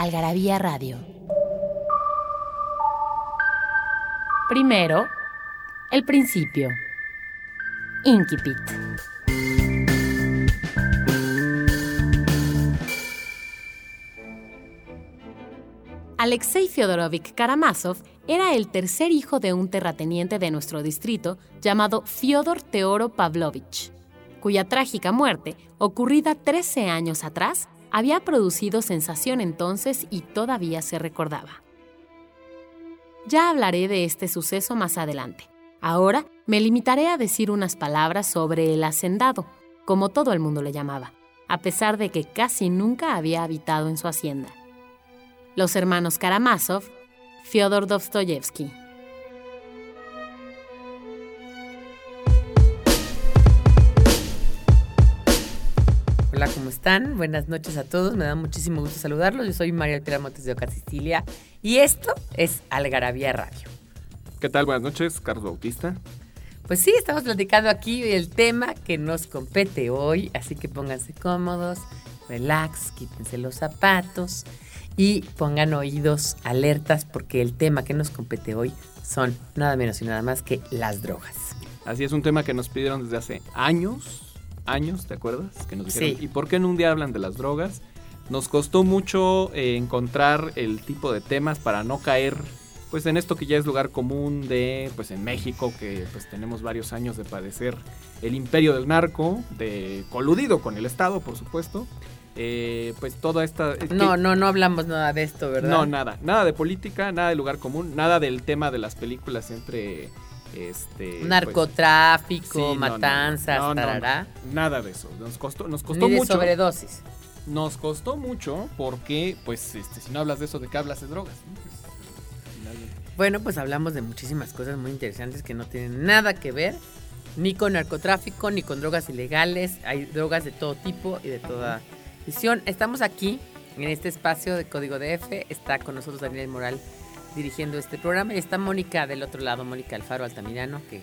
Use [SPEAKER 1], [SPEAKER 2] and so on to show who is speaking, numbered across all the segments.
[SPEAKER 1] Algarabía Radio. Primero, el principio. Inquipit. Alexei Fyodorovich Karamazov era el tercer hijo de un terrateniente de nuestro distrito llamado Fyodor Teoro Pavlovich, cuya trágica muerte, ocurrida 13 años atrás, había producido sensación entonces y todavía se recordaba. Ya hablaré de este suceso más adelante. Ahora me limitaré a decir unas palabras sobre el hacendado, como todo el mundo le llamaba, a pesar de que casi nunca había habitado en su hacienda los hermanos Karamazov, Fyodor Dostoyevsky.
[SPEAKER 2] Hola, ¿cómo están? Buenas noches a todos. Me da muchísimo gusto saludarlos. Yo soy María Alpira Montes de Oca, Sicilia. Y esto es Algarabía Radio.
[SPEAKER 3] ¿Qué tal? Buenas noches, Carlos Bautista.
[SPEAKER 2] Pues sí, estamos platicando aquí el tema que nos compete hoy. Así que pónganse cómodos, relax, quítense los zapatos y pongan oídos alertas porque el tema que nos compete hoy son nada menos y nada más que las drogas.
[SPEAKER 3] Así es un tema que nos pidieron desde hace años, años, ¿te acuerdas? Que nos dijeron,
[SPEAKER 2] Sí.
[SPEAKER 3] ¿y por qué en un día hablan de las drogas? Nos costó mucho eh, encontrar el tipo de temas para no caer pues en esto que ya es lugar común de pues en México que pues tenemos varios años de padecer el imperio del narco, de coludido con el Estado, por supuesto. Eh, pues toda esta es que-
[SPEAKER 2] No, no, no hablamos nada de esto, ¿verdad?
[SPEAKER 3] No, nada. Nada de política, nada de lugar común, nada del tema de las películas entre. Este. pues,
[SPEAKER 2] Narcotráfico,
[SPEAKER 3] sí,
[SPEAKER 2] matanzas,
[SPEAKER 3] No, no, no.
[SPEAKER 2] tarará.
[SPEAKER 3] Nada de eso. Nos costó, nos costó
[SPEAKER 2] Ni de
[SPEAKER 3] mucho.
[SPEAKER 2] sobredosis.
[SPEAKER 3] Nos costó mucho porque, pues, este, si no hablas de eso, ¿de qué hablas de drogas? Pues.
[SPEAKER 2] Bueno, pues hablamos de muchísimas cosas muy interesantes que no tienen nada que ver ni con narcotráfico, ni con drogas ilegales. Hay drogas de todo tipo y de toda visión. Estamos aquí en este espacio de Código DF. Está con nosotros Daniel Moral dirigiendo este programa. Y está Mónica del otro lado, Mónica Alfaro Altamirano, que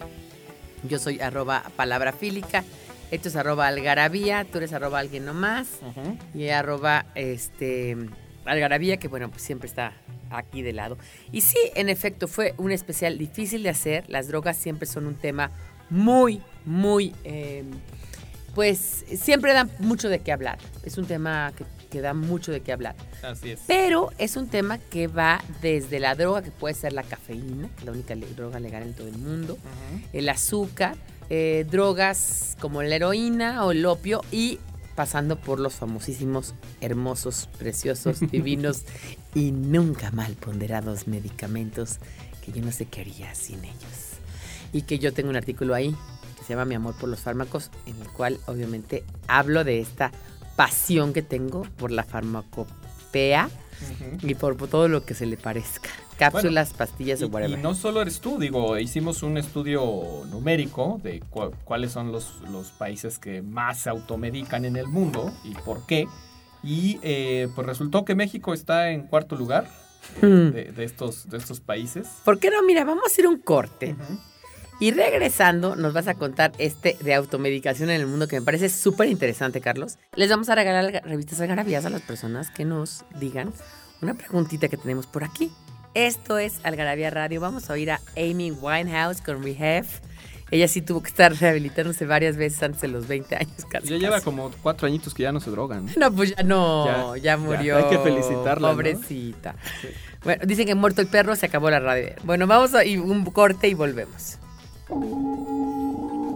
[SPEAKER 2] yo soy arroba palabra fílica. Esto es arroba algarabía, tú eres arroba alguien nomás y arroba este algarabía que bueno pues siempre está aquí de lado. Y sí en efecto fue un especial difícil de hacer. Las drogas siempre son un tema muy muy eh, pues siempre dan mucho de qué hablar. Es un tema que, que da mucho de qué hablar
[SPEAKER 3] Así es.
[SPEAKER 2] pero es un tema que va desde la droga que puede ser la cafeína la única le- droga legal en todo el mundo el azúcar, eh, drogas como la heroína o el opio y pasando por los famosísimos, hermosos, preciosos, divinos y nunca mal ponderados medicamentos que yo no sé qué haría sin ellos. Y que yo tengo un artículo ahí que se llama Mi amor por los fármacos, en el cual obviamente hablo de esta pasión que tengo por la farmacopea
[SPEAKER 3] Ujú.
[SPEAKER 2] y por, por todo lo que se le parezca. Cápsulas, pastillas
[SPEAKER 3] Y,
[SPEAKER 2] o whatever.
[SPEAKER 3] y no solo eres tú, digo, hicimos un estudio numérico de cu- cuáles son los, los países que más se automedican en el mundo y por qué. Y eh, pues resultó que México está en cuarto lugar
[SPEAKER 2] Hmm.
[SPEAKER 3] de, de estos, de estos países.
[SPEAKER 2] ¿Por qué no? Mira, vamos a ir un corte.
[SPEAKER 3] Ujú.
[SPEAKER 2] Y regresando, nos vas a contar este de automedicación en el mundo que me parece súper interesante, Carlos. Les vamos a regalar revistas algarabías a las personas que nos digan una preguntita que tenemos por aquí. Esto es Algarabía Radio. Vamos a oír a Amy Winehouse con Rehab. Ella sí tuvo que estar rehabilitándose varias veces antes de los 20 años. Casi,
[SPEAKER 3] Ya lleva
[SPEAKER 2] casi.
[SPEAKER 3] como cuatro añitos que ya no se drogan.
[SPEAKER 2] No, pues ya no, ya,
[SPEAKER 3] Ya, ya,
[SPEAKER 2] murió.
[SPEAKER 3] hay que felicitarla, ¿no?
[SPEAKER 2] Pobrecita. Bueno, dicen que muerto el perro, se acabó la radio. Bueno, vamos a ir un corte y volvemos.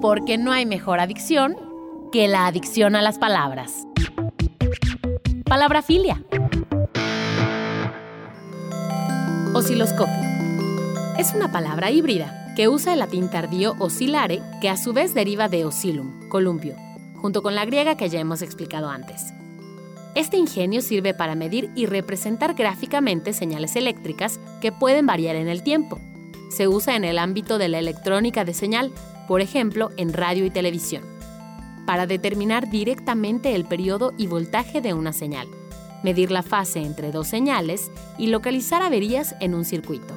[SPEAKER 1] Porque no hay mejor adicción que la adicción a las palabras. Palabrafilia. Osciloscopio. Es una palabra híbrida que usa el latín tardío oscilare, que a su vez deriva de oscilum, columpio, junto con la griega que ya hemos explicado antes. Este ingenio sirve para medir y representar gráficamente señales eléctricas que pueden variar en el tiempo. Se usa en el ámbito de la electrónica de señal, por ejemplo, en radio y televisión, para determinar directamente el periodo y voltaje de una señal, medir la fase entre dos señales y localizar averías en un circuito.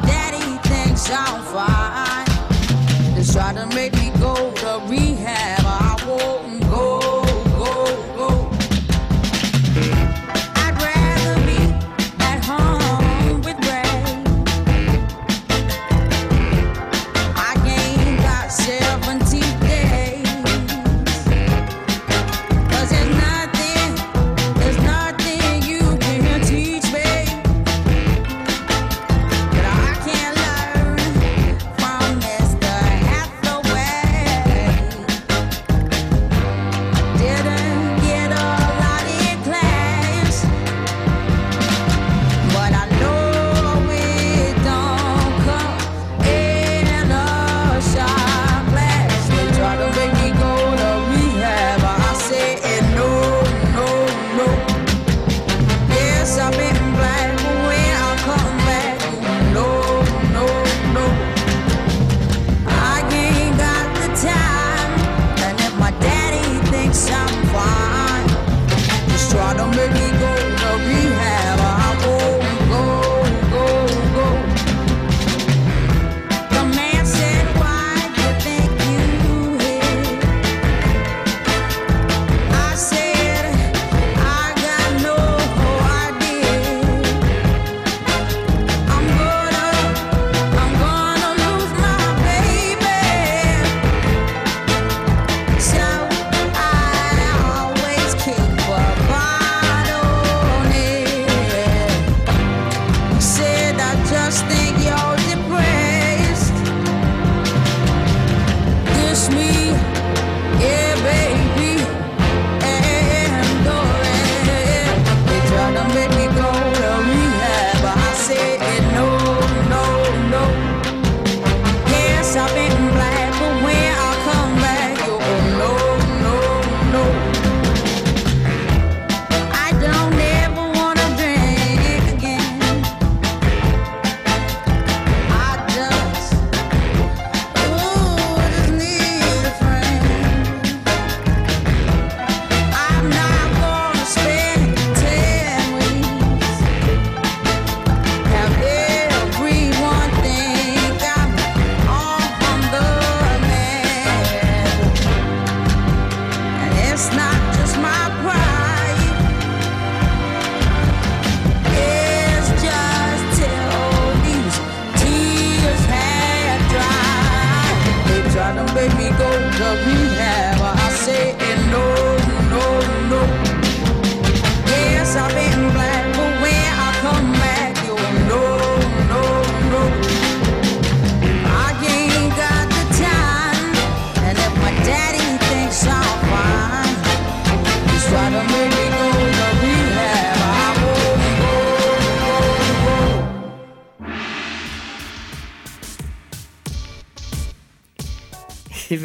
[SPEAKER 4] Daddy thinks I'm fine, they try to make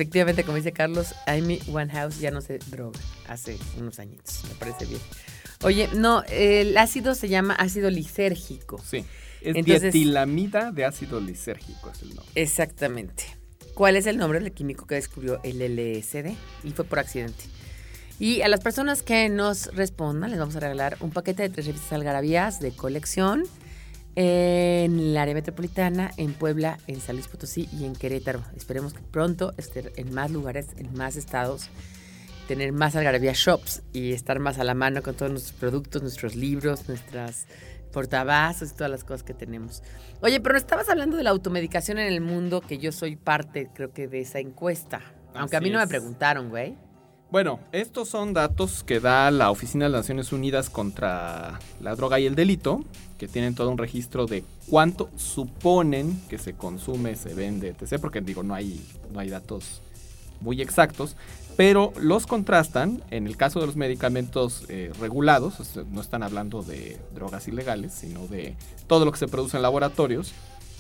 [SPEAKER 2] Efectivamente, como dice Carlos, Amy Winehouse ya no se droga hace unos añitos, me parece bien. Oye, no, el ácido se llama ácido lisérgico.
[SPEAKER 3] Sí. Es
[SPEAKER 2] Entonces-
[SPEAKER 3] dietilamida de ácido lisérgico, es el nombre.
[SPEAKER 2] Exactamente. ¿Cuál es el nombre del químico que descubrió el LSD? Y fue por accidente. Y a las personas que nos respondan les vamos a regalar un paquete de tres revistas algarabías de colección en el área metropolitana, en Puebla, en San Luis Potosí y en Querétaro. Esperemos que pronto esté en más lugares, en más estados, tener más algarabía shops y estar más a la mano con todos nuestros productos, nuestros libros, nuestras portavasos y todas las cosas que tenemos. Oye, pero estabas hablando de la automedicación en el mundo, que yo soy parte, creo que, de esa encuesta. Aunque a mí no me preguntaron, güey.
[SPEAKER 3] Bueno, estos son datos que da la Oficina de las Naciones Unidas contra la droga y el delito, que tienen todo un registro de cuánto suponen que se consume, se vende, etc. Porque digo, no hay, no hay datos muy exactos, pero los contrastan en el caso de los medicamentos eh, regulados, no están hablando de drogas ilegales, sino de todo lo que se produce en laboratorios,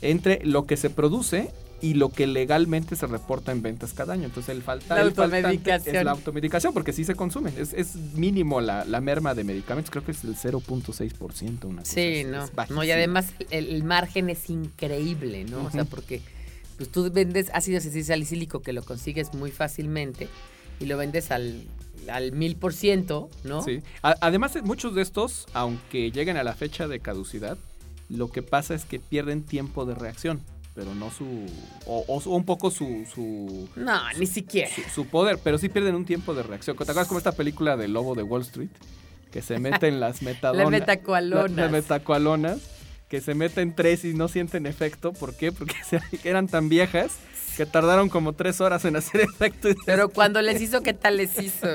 [SPEAKER 3] entre lo que se produce y lo que legalmente se reporta en ventas cada año. Entonces el falta el es la automedicación, porque sí se consume. Es, es mínimo la, la merma de medicamentos, creo que es el 0.6%. Una cosa
[SPEAKER 2] Sí, no. No, y además el, el margen es increíble, ¿no? O sea, porque pues tú vendes ácido salicílico que lo consigues muy fácilmente y lo vendes al al mil por ciento, ¿no?
[SPEAKER 3] Sí. A- además, eh, muchos de estos, aunque lleguen a la fecha de caducidad, lo que pasa es que pierden tiempo de reacción, pero no su... o, o su- un poco su... su
[SPEAKER 2] No, ni siquiera.
[SPEAKER 3] su, su poder, pero sí pierden un tiempo de reacción. ¿Te acuerdas como esta película del lobo de Wall Street? Que se mete en las metadonas.
[SPEAKER 2] Las metacoalonas.
[SPEAKER 3] Las metacoalonas, que se meten tres y no sienten efecto. ¿Por qué? Porque se- eran tan viejas que tardaron como tres horas en hacer efecto.
[SPEAKER 2] Pero cuando les hizo, ¿qué tal les hizo?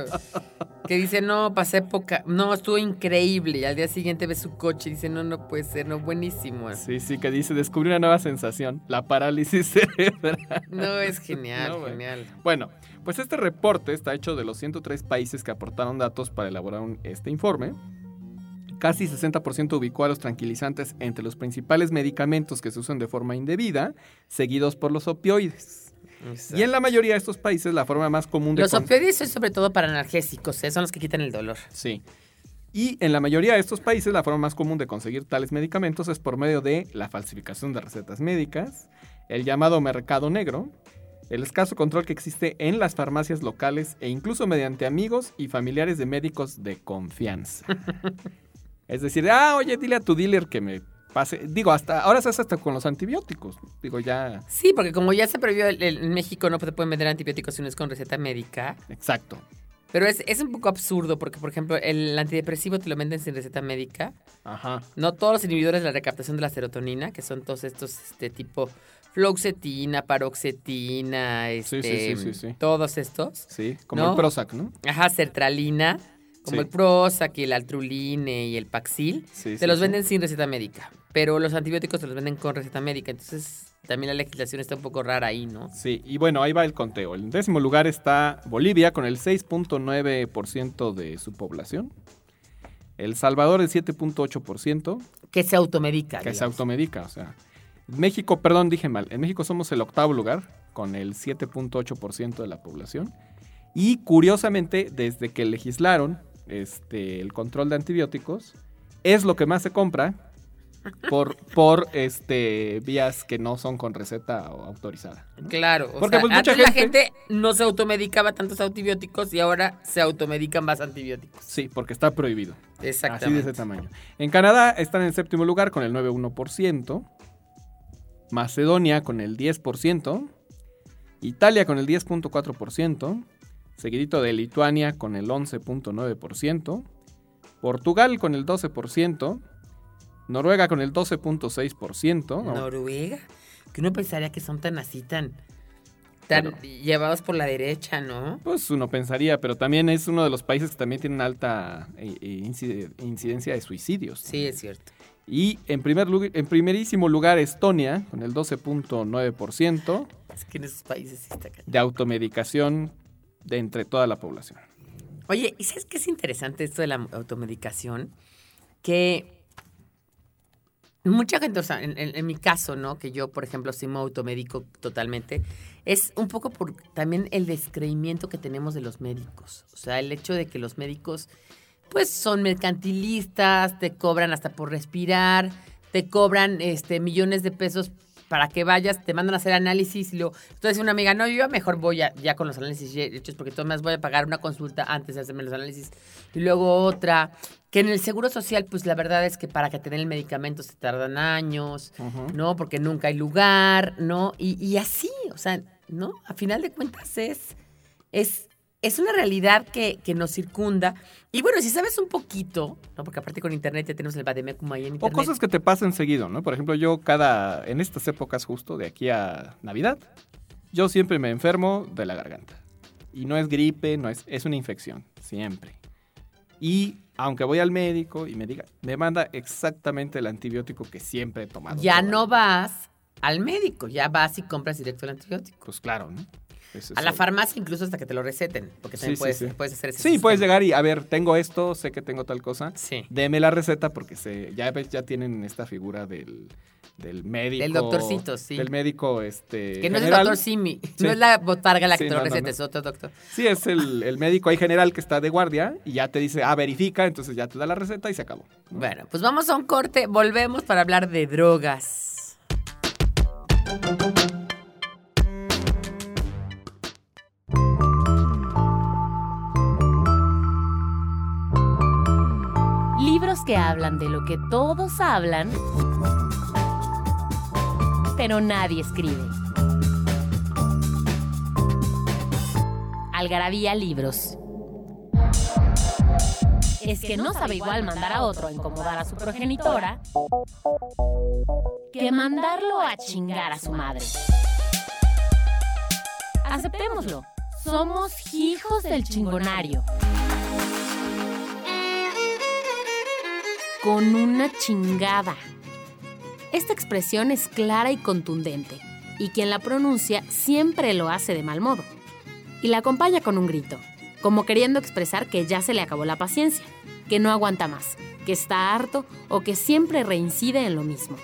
[SPEAKER 2] Que dice, no, pasé poca, no, estuvo increíble. Y al día siguiente ve su coche y dice, no, no puede ser, no, buenísimo.
[SPEAKER 3] Sí, sí, que dice, descubrí una nueva sensación, la parálisis cerebral.
[SPEAKER 2] No, es genial,
[SPEAKER 3] No,
[SPEAKER 2] genial.
[SPEAKER 3] Bueno, pues este reporte está hecho de los 103 países que aportaron datos para elaborar un- este informe. Casi 60% ubicó a los tranquilizantes entre los principales medicamentos que se usan de forma indebida, seguidos por los opioides. Y en la mayoría de estos países la forma más común de...
[SPEAKER 2] Los opioides son sobre todo para analgésicos, ¿eh? son los que quitan el dolor.
[SPEAKER 3] Sí. Y en la mayoría de estos países la forma más común de conseguir tales medicamentos es por medio de la falsificación de recetas médicas, el llamado mercado negro, el escaso control que existe en las farmacias locales e incluso mediante amigos y familiares de médicos de confianza. es decir, ah, oye, dile a tu dealer que me pase. Digo, hasta ahora se hace hasta con los antibióticos. Digo, ya.
[SPEAKER 2] Sí, porque como ya se el- en México, no te pueden vender antibióticos si no es con receta médica.
[SPEAKER 3] Exacto.
[SPEAKER 2] Pero es, es un poco absurdo porque, por ejemplo, el antidepresivo te lo venden sin receta médica.
[SPEAKER 3] Ajá.
[SPEAKER 2] No todos los inhibidores de la recaptación de la serotonina, que son todos estos este tipo fluoxetina, paroxetina, este,
[SPEAKER 3] sí, sí, sí, sí.
[SPEAKER 2] todos estos.
[SPEAKER 3] Sí, como
[SPEAKER 2] ¿No?
[SPEAKER 3] el Prozac, ¿no?
[SPEAKER 2] Ajá, sertralina, como
[SPEAKER 3] Sí.
[SPEAKER 2] el Prozac y el Altruline y el Paxil.
[SPEAKER 3] Sí,
[SPEAKER 2] Te los venden sin receta médica, pero los antibióticos te los venden con receta médica. Entonces, también la legislación está un poco rara ahí, ¿no?
[SPEAKER 3] Sí, y bueno, ahí va el conteo. En décimo lugar está Bolivia con el 6.9% de su población. El Salvador el 7.8%,
[SPEAKER 2] Que se automedica.
[SPEAKER 3] que se automedica, o sea. México, perdón, dije mal. En México somos el octavo lugar con el 7.8% de la población. Y curiosamente, desde que legislaron este, el control de antibióticos, es lo que más se compra por, por este, vías que no son con receta o autorizada. ¿no?
[SPEAKER 2] Claro, o
[SPEAKER 3] Porque,
[SPEAKER 2] sea,
[SPEAKER 3] pues, mucha
[SPEAKER 2] antes la
[SPEAKER 3] gente-
[SPEAKER 2] gente no se automedicaba tantos antibióticos y ahora se automedican más antibióticos.
[SPEAKER 3] Sí, porque está prohibido. Así de
[SPEAKER 2] Exactamente.
[SPEAKER 3] ese tamaño. En Canadá están en el séptimo lugar con el 9.1%. Macedonia con el 10%. Italia con el 10.4%. Seguidito de Lituania con el 11.9%. Portugal con el 12%. Noruega con el 12.6%. ¿no?
[SPEAKER 2] Noruega, que uno pensaría que son tan así, tan, tan
[SPEAKER 3] Pero-
[SPEAKER 2] llevados por la derecha, ¿no?
[SPEAKER 3] Pues uno pensaría, pero también es uno de los países que también tienen alta eh, eh, incide- incidencia de suicidios.
[SPEAKER 2] Sí, es cierto.
[SPEAKER 3] Y en, primer lugar, en primerísimo lugar Estonia, con el 12.9%
[SPEAKER 2] Es que en esos países sí está cañón.
[SPEAKER 3] de automedicación de entre toda la población.
[SPEAKER 2] Oye, ¿y sabes qué es interesante esto de la automedicación? Que mucha gente, o sea, en, mi caso, ¿no? Que yo, por ejemplo, sí me automedico totalmente, es un poco por también el descreimiento que tenemos de los médicos. O sea, el hecho de que los médicos, pues, son mercantilistas, te cobran hasta por respirar, te cobran este, millones de pesos para que vayas, te mandan a hacer análisis y luego, entonces una amiga, no, yo mejor voy a- ya con los análisis hechos porque todas voy a pagar una consulta antes de hacerme los análisis y luego otra, que en el seguro social pues la verdad es que para que te den el medicamento se tardan años, ¿no? Porque nunca hay lugar, ¿no? Y, y así, o sea, ¿no? A final de cuentas es, es, es una realidad que, que nos circunda. Y bueno, si sabes un poquito, ¿no? Porque aparte con internet ya tenemos el Bademecum ahí en
[SPEAKER 3] O
[SPEAKER 2] internet.
[SPEAKER 3] cosas que te pasan seguido, ¿no? Por ejemplo, yo cada, en estas épocas justo de aquí a Navidad, yo siempre me enfermo de la garganta. Y no es gripe, no es, es una infección, siempre. Y aunque voy al médico y me diga, me manda exactamente el antibiótico que siempre he tomado.
[SPEAKER 2] ya no vas al médico, ya vas y compras directo el antibiótico.
[SPEAKER 3] Pues claro, ¿no? Ese
[SPEAKER 2] A la farmacia incluso hasta que te lo receten, porque también
[SPEAKER 3] Sí,
[SPEAKER 2] puedes,
[SPEAKER 3] sí.
[SPEAKER 2] puedes hacer ese
[SPEAKER 3] Sí, puedes llegar y, a ver, tengo esto, sé que tengo tal cosa.
[SPEAKER 2] Sí.
[SPEAKER 3] Deme la receta porque se, ya ya tienen esta figura del, del médico.
[SPEAKER 2] Del doctorcito, sí.
[SPEAKER 3] Del médico, este.
[SPEAKER 2] Que no es el doctor Simi, no es la botarga la que te lo
[SPEAKER 3] no, no,
[SPEAKER 2] receta,
[SPEAKER 3] no.
[SPEAKER 2] es otro doctor.
[SPEAKER 3] Sí, es el, el médico ahí general que está de guardia y ya te dice, ah, verifica, entonces ya te da la receta y se acabó.
[SPEAKER 2] Bueno, pues vamos a un corte, volvemos para hablar de drogas.
[SPEAKER 1] Que hablan de lo que todos hablan, pero nadie escribe. Algarabía Libros. Es que no sabe igual mandar a otro a incomodar a su progenitora que mandarlo a chingar a su madre. Aceptémoslo. Somos hijos del chingonario. Con una chingada. Esta expresión es clara y contundente, y quien la pronuncia siempre lo hace de mal modo. Y la acompaña con un grito, como queriendo expresar que ya se le acabó la paciencia, que no aguanta más, que está harto o que siempre reincide en lo mismo.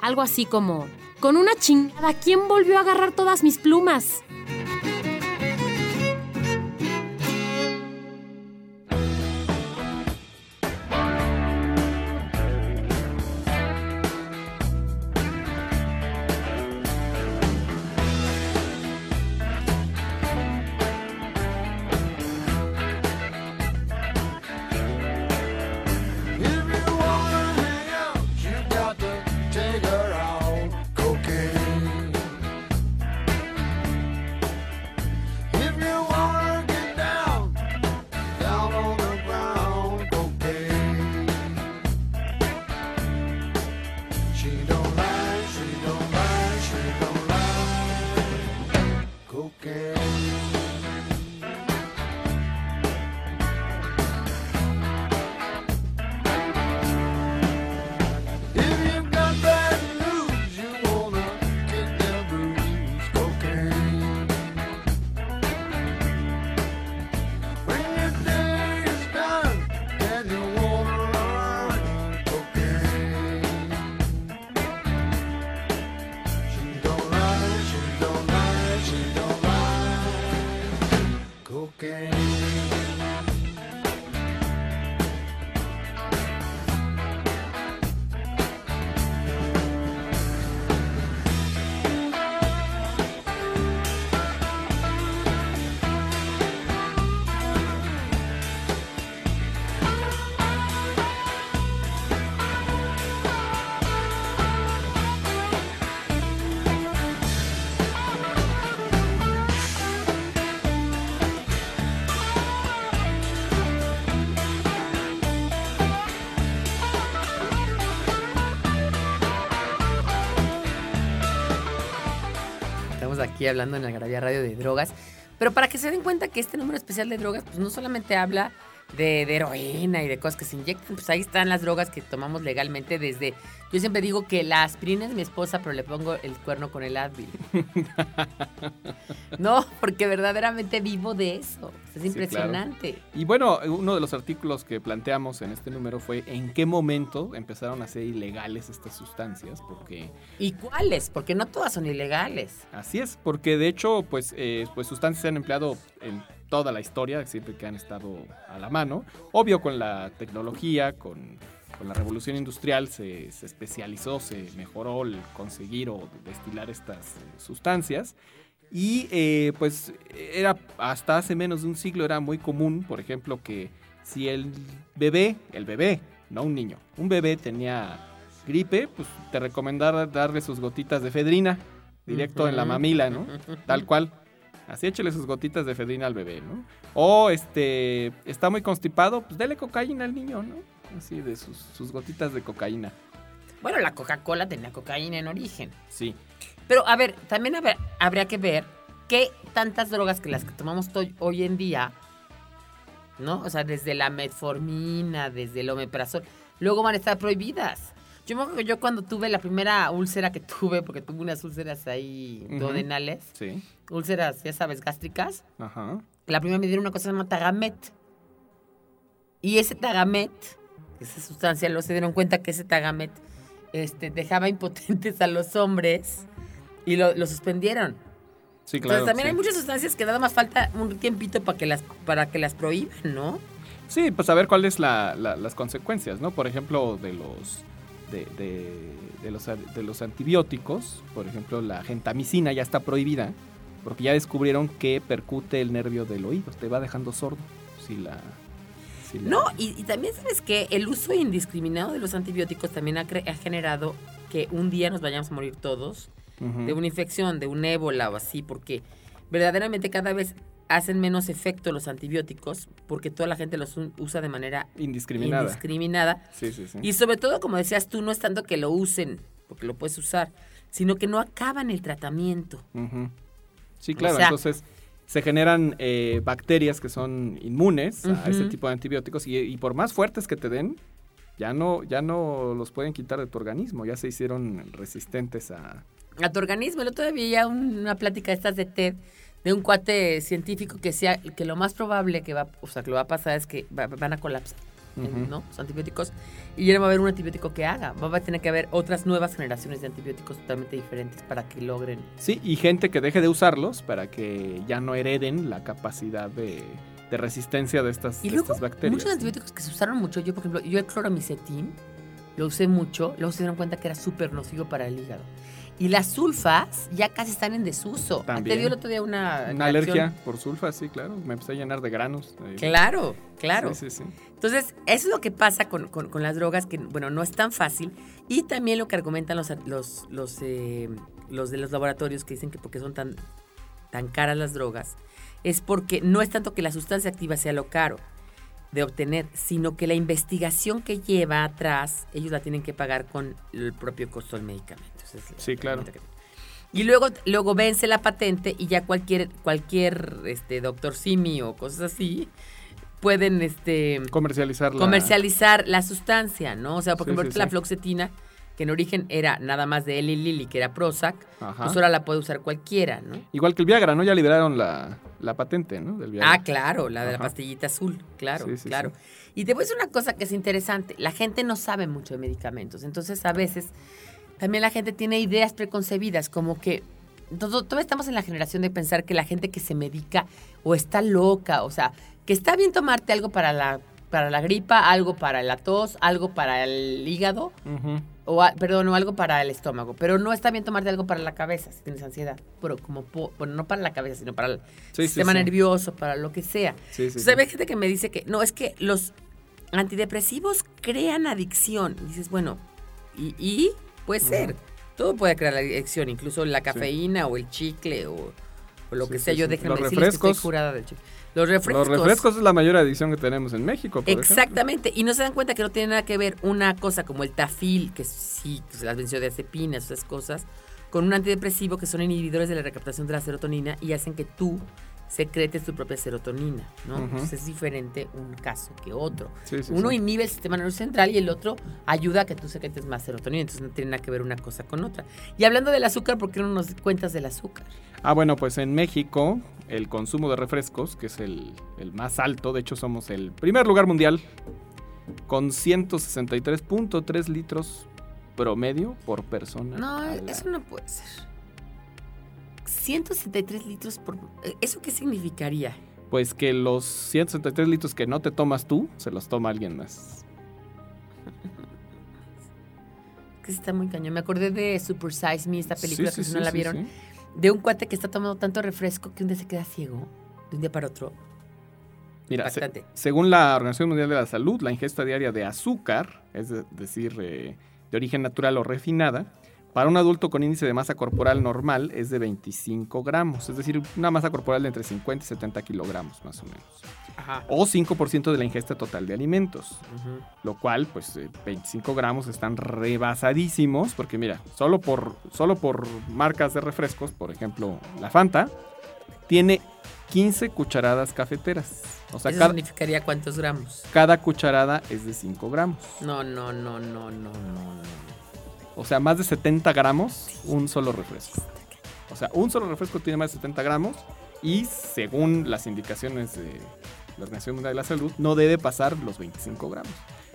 [SPEAKER 1] Algo así como, con una chingada, ¿quién volvió a agarrar todas mis plumas?
[SPEAKER 2] Hablando en la Gravía Radio de drogas. Pero para que se den cuenta que este número especial de drogas, pues no solamente habla de, de heroína y de cosas que se inyectan, pues ahí están las drogas que tomamos legalmente desde... Yo siempre digo que la aspirina es mi esposa, pero le pongo el cuerno con el Advil. no, porque verdaderamente vivo de eso. Es
[SPEAKER 3] Sí,
[SPEAKER 2] impresionante.
[SPEAKER 3] Y bueno, uno de los artículos que planteamos en este número fue en qué momento empezaron a ser ilegales estas sustancias, porque
[SPEAKER 2] ¿Y cuáles? Porque no todas son ilegales.
[SPEAKER 3] así es, porque de hecho, pues, eh, pues sustancias se han empleado en toda la historia, siempre que han estado a la mano. Obvio con la tecnología, con, con la revolución industrial se, se especializó, se mejoró el conseguir o destilar estas eh, sustancias. Y eh, pues era hasta hace menos de un siglo era muy común, por ejemplo, que si el bebé, el bebé, no un niño, un bebé tenía gripe, pues te recomendaba darle sus gotitas de efedrina directo en la mamila, ¿no? Tal cual. Así échale sus gotitas de efedrina al bebé, ¿no? O este está muy constipado, pues dele cocaína al niño, ¿no? Así de sus, sus gotitas de cocaína.
[SPEAKER 2] Bueno, la Coca-Cola tenía cocaína en origen.
[SPEAKER 3] Sí.
[SPEAKER 2] Pero a ver, también habrá, habría que ver qué tantas drogas que las que tomamos to- hoy en día, ¿no? O sea, desde la metformina, desde el omeprazol, luego van a estar prohibidas. Yo me acuerdo que yo cuando tuve la primera úlcera que tuve, porque tuve unas úlceras ahí
[SPEAKER 3] Ujú.
[SPEAKER 2] duodenales,
[SPEAKER 3] Sí.
[SPEAKER 2] úlceras, ya sabes, gástricas,
[SPEAKER 3] Ajá.
[SPEAKER 2] la primera me dieron una cosa que se llama Tagamet. Y ese Tagamet, esa sustancia, luego se dieron cuenta que ese Tagamet este, dejaba impotentes a los hombres y lo, lo suspendieron.
[SPEAKER 3] Sí, claro.
[SPEAKER 2] Entonces también
[SPEAKER 3] sí.
[SPEAKER 2] hay muchas sustancias que nada más falta un tiempito para que las, para que las prohíban, ¿no?
[SPEAKER 3] Sí, pues a ver cuáles la, la- las consecuencias, ¿no? Por ejemplo, de los de, de- de los de los antibióticos, por ejemplo, la gentamicina ya está prohibida porque ya descubrieron que percute el nervio del oído, te va dejando sordo si la si la-
[SPEAKER 2] No, y, y también sabes que el uso indiscriminado de los antibióticos también ha, ha generado que un día nos vayamos a morir todos de una infección, de un ébola o así, porque verdaderamente cada vez hacen menos efecto los antibióticos porque toda la gente los usa de manera
[SPEAKER 3] indiscriminada.
[SPEAKER 2] indiscriminada.
[SPEAKER 3] sí, sí, sí.
[SPEAKER 2] Y sobre todo, como decías tú, no es tanto que lo usen, porque lo puedes usar, sino que no acaban el tratamiento.
[SPEAKER 3] Sí,
[SPEAKER 2] O
[SPEAKER 3] claro,
[SPEAKER 2] sea-
[SPEAKER 3] entonces se generan eh, bacterias que son inmunes a ese tipo de antibióticos y, y por más fuertes que te den, ya no, ya no los pueden quitar de tu organismo, ya se hicieron resistentes a...
[SPEAKER 2] a tu organismo. El otro día una plática de estas de TED de un cuate científico que decía que lo más probable que va, o sea, que lo va a pasar es que va- van a colapsar. ¿no? Los antibióticos y ya no va a haber un antibiótico que haga. Va a tener que haber otras nuevas generaciones de antibióticos totalmente diferentes para que logren.
[SPEAKER 3] Sí, y gente que deje de usarlos para que ya no hereden la capacidad de, de resistencia de estas,
[SPEAKER 2] Y
[SPEAKER 3] de
[SPEAKER 2] luego,
[SPEAKER 3] estas bacterias.
[SPEAKER 2] muchos antibióticos que se usaron mucho, yo por ejemplo, yo el cloromicetin lo usé mucho, luego se dieron cuenta que era súper nocivo para el hígado. Y las sulfas ya casi están en desuso.
[SPEAKER 3] También.
[SPEAKER 2] Te dio el otro día una...
[SPEAKER 3] Una
[SPEAKER 2] reacción.
[SPEAKER 3] alergia por sulfa, sí, claro. Me empecé a llenar de granos.
[SPEAKER 2] Claro, claro.
[SPEAKER 3] Sí, sí, sí.
[SPEAKER 2] Entonces, eso es lo que pasa con, con- con las drogas, que, bueno, no es tan fácil. Y también lo que argumentan los, los, los, eh, los de los laboratorios que dicen que porque son tan, tan caras las drogas, es porque no es tanto que la sustancia activa sea lo caro de obtener, sino que la investigación que lleva atrás, ellos la tienen que pagar con el propio costo del medicamento. Esa es la
[SPEAKER 3] Sí, claro.
[SPEAKER 2] que- Y luego, luego vence la patente y ya cualquier, cualquier este, doctor Simi o cosas así pueden este,
[SPEAKER 3] Comercializar la...
[SPEAKER 2] comercializar la sustancia, ¿no? O sea, por
[SPEAKER 3] Sí,
[SPEAKER 2] ejemplo,
[SPEAKER 3] sí,
[SPEAKER 2] la
[SPEAKER 3] sí.
[SPEAKER 2] fluoxetina, que en origen era nada más de Eli Lilly, que era Prozac,
[SPEAKER 3] Ajá.
[SPEAKER 2] pues ahora la puede usar cualquiera, ¿no?
[SPEAKER 3] Igual que el Viagra, ¿no? Ya liberaron la, la patente, ¿no? Del Viagra.
[SPEAKER 2] Ah, claro, la de la pastillita azul, claro,
[SPEAKER 3] Sí, sí,
[SPEAKER 2] claro.
[SPEAKER 3] sí.
[SPEAKER 2] Y te voy a decir una cosa que es interesante, la gente no sabe mucho de medicamentos, entonces a veces también la gente tiene ideas preconcebidas, como que todo- todavía estamos en la generación de pensar que la gente que se medica o está loca, o sea, que está bien tomarte algo para la, para la gripa, algo para la tos, algo para el hígado, o a- perdón, o algo para el estómago, pero no está bien tomarte algo para la cabeza si tienes ansiedad, pero como, po- bueno, no para la cabeza, sino para el
[SPEAKER 3] Sí,
[SPEAKER 2] sistema
[SPEAKER 3] sí.
[SPEAKER 2] nervioso, para lo que sea. Entonces, hay gente que me dice que no, es que los antidepresivos crean adicción. Y dices, bueno, y, y puede ser. Todo puede crear la adicción, incluso la cafeína o el chicle o, o lo
[SPEAKER 3] Sí,
[SPEAKER 2] que
[SPEAKER 3] sí,
[SPEAKER 2] sea. Yo déjenme decirles que estoy curada del chicle. Los refrescos.
[SPEAKER 3] Los refrescos es la mayor adicción que tenemos en México, por ejemplo.
[SPEAKER 2] Exactamente, y no se dan cuenta que no tiene nada que ver una cosa como el tafil, que sí, que se las benzodiazepinas, esas cosas, con un antidepresivo que son inhibidores de la recaptación de la serotonina y hacen que tú secretes tu propia serotonina, ¿no? Entonces es diferente un caso que otro.
[SPEAKER 3] Sí, sí,
[SPEAKER 2] Uno
[SPEAKER 3] sí.
[SPEAKER 2] inhibe el sistema nervioso central y el otro ayuda a que tú secretes más serotonina, entonces no tiene nada que ver una cosa con otra. Y hablando del azúcar, ¿por qué no nos cuentas del azúcar?
[SPEAKER 3] Ah, bueno, pues en México el consumo de refrescos, que es el, el más alto, de hecho somos el primer lugar mundial, con 163.3 litros promedio por persona.
[SPEAKER 2] No, eso no puede ser. 163 litros por... ¿Eso qué significaría?
[SPEAKER 3] Pues que los 163 litros que no te tomas tú, se los toma alguien más.
[SPEAKER 2] Que está muy cañón. Me acordé de Super Size Me, esta película
[SPEAKER 3] Sí,
[SPEAKER 2] que
[SPEAKER 3] sí,
[SPEAKER 2] si no
[SPEAKER 3] sí,
[SPEAKER 2] la vieron, de un cuate que está tomando tanto refresco que un día se queda ciego, de un día para otro.
[SPEAKER 3] Mira, se- según la Organización Mundial de la Salud, la ingesta diaria de azúcar, es de- decir, eh, de origen natural o refinada, para un adulto con índice de masa corporal normal es de 25 gramos, es decir, una masa corporal de entre 50 y 70 kilogramos más o menos.
[SPEAKER 2] Ajá.
[SPEAKER 3] O 5% de la ingesta total de alimentos, lo cual, pues, eh, 25 gramos están rebasadísimos, porque mira, solo por, solo por marcas de refrescos, por ejemplo, la Fanta, tiene 15 cucharadas cafeteras. O sea,
[SPEAKER 2] ¿Eso
[SPEAKER 3] cada,
[SPEAKER 2] significaría cuántos gramos?
[SPEAKER 3] cada cucharada es de 5 gramos.
[SPEAKER 2] No, no, no, no, no, no, no.
[SPEAKER 3] O sea, más de 70 gramos un solo refresco. O sea, un solo refresco tiene más de 70 gramos y según las indicaciones de la Organización Mundial de la Salud, no debe pasar los 25 gramos.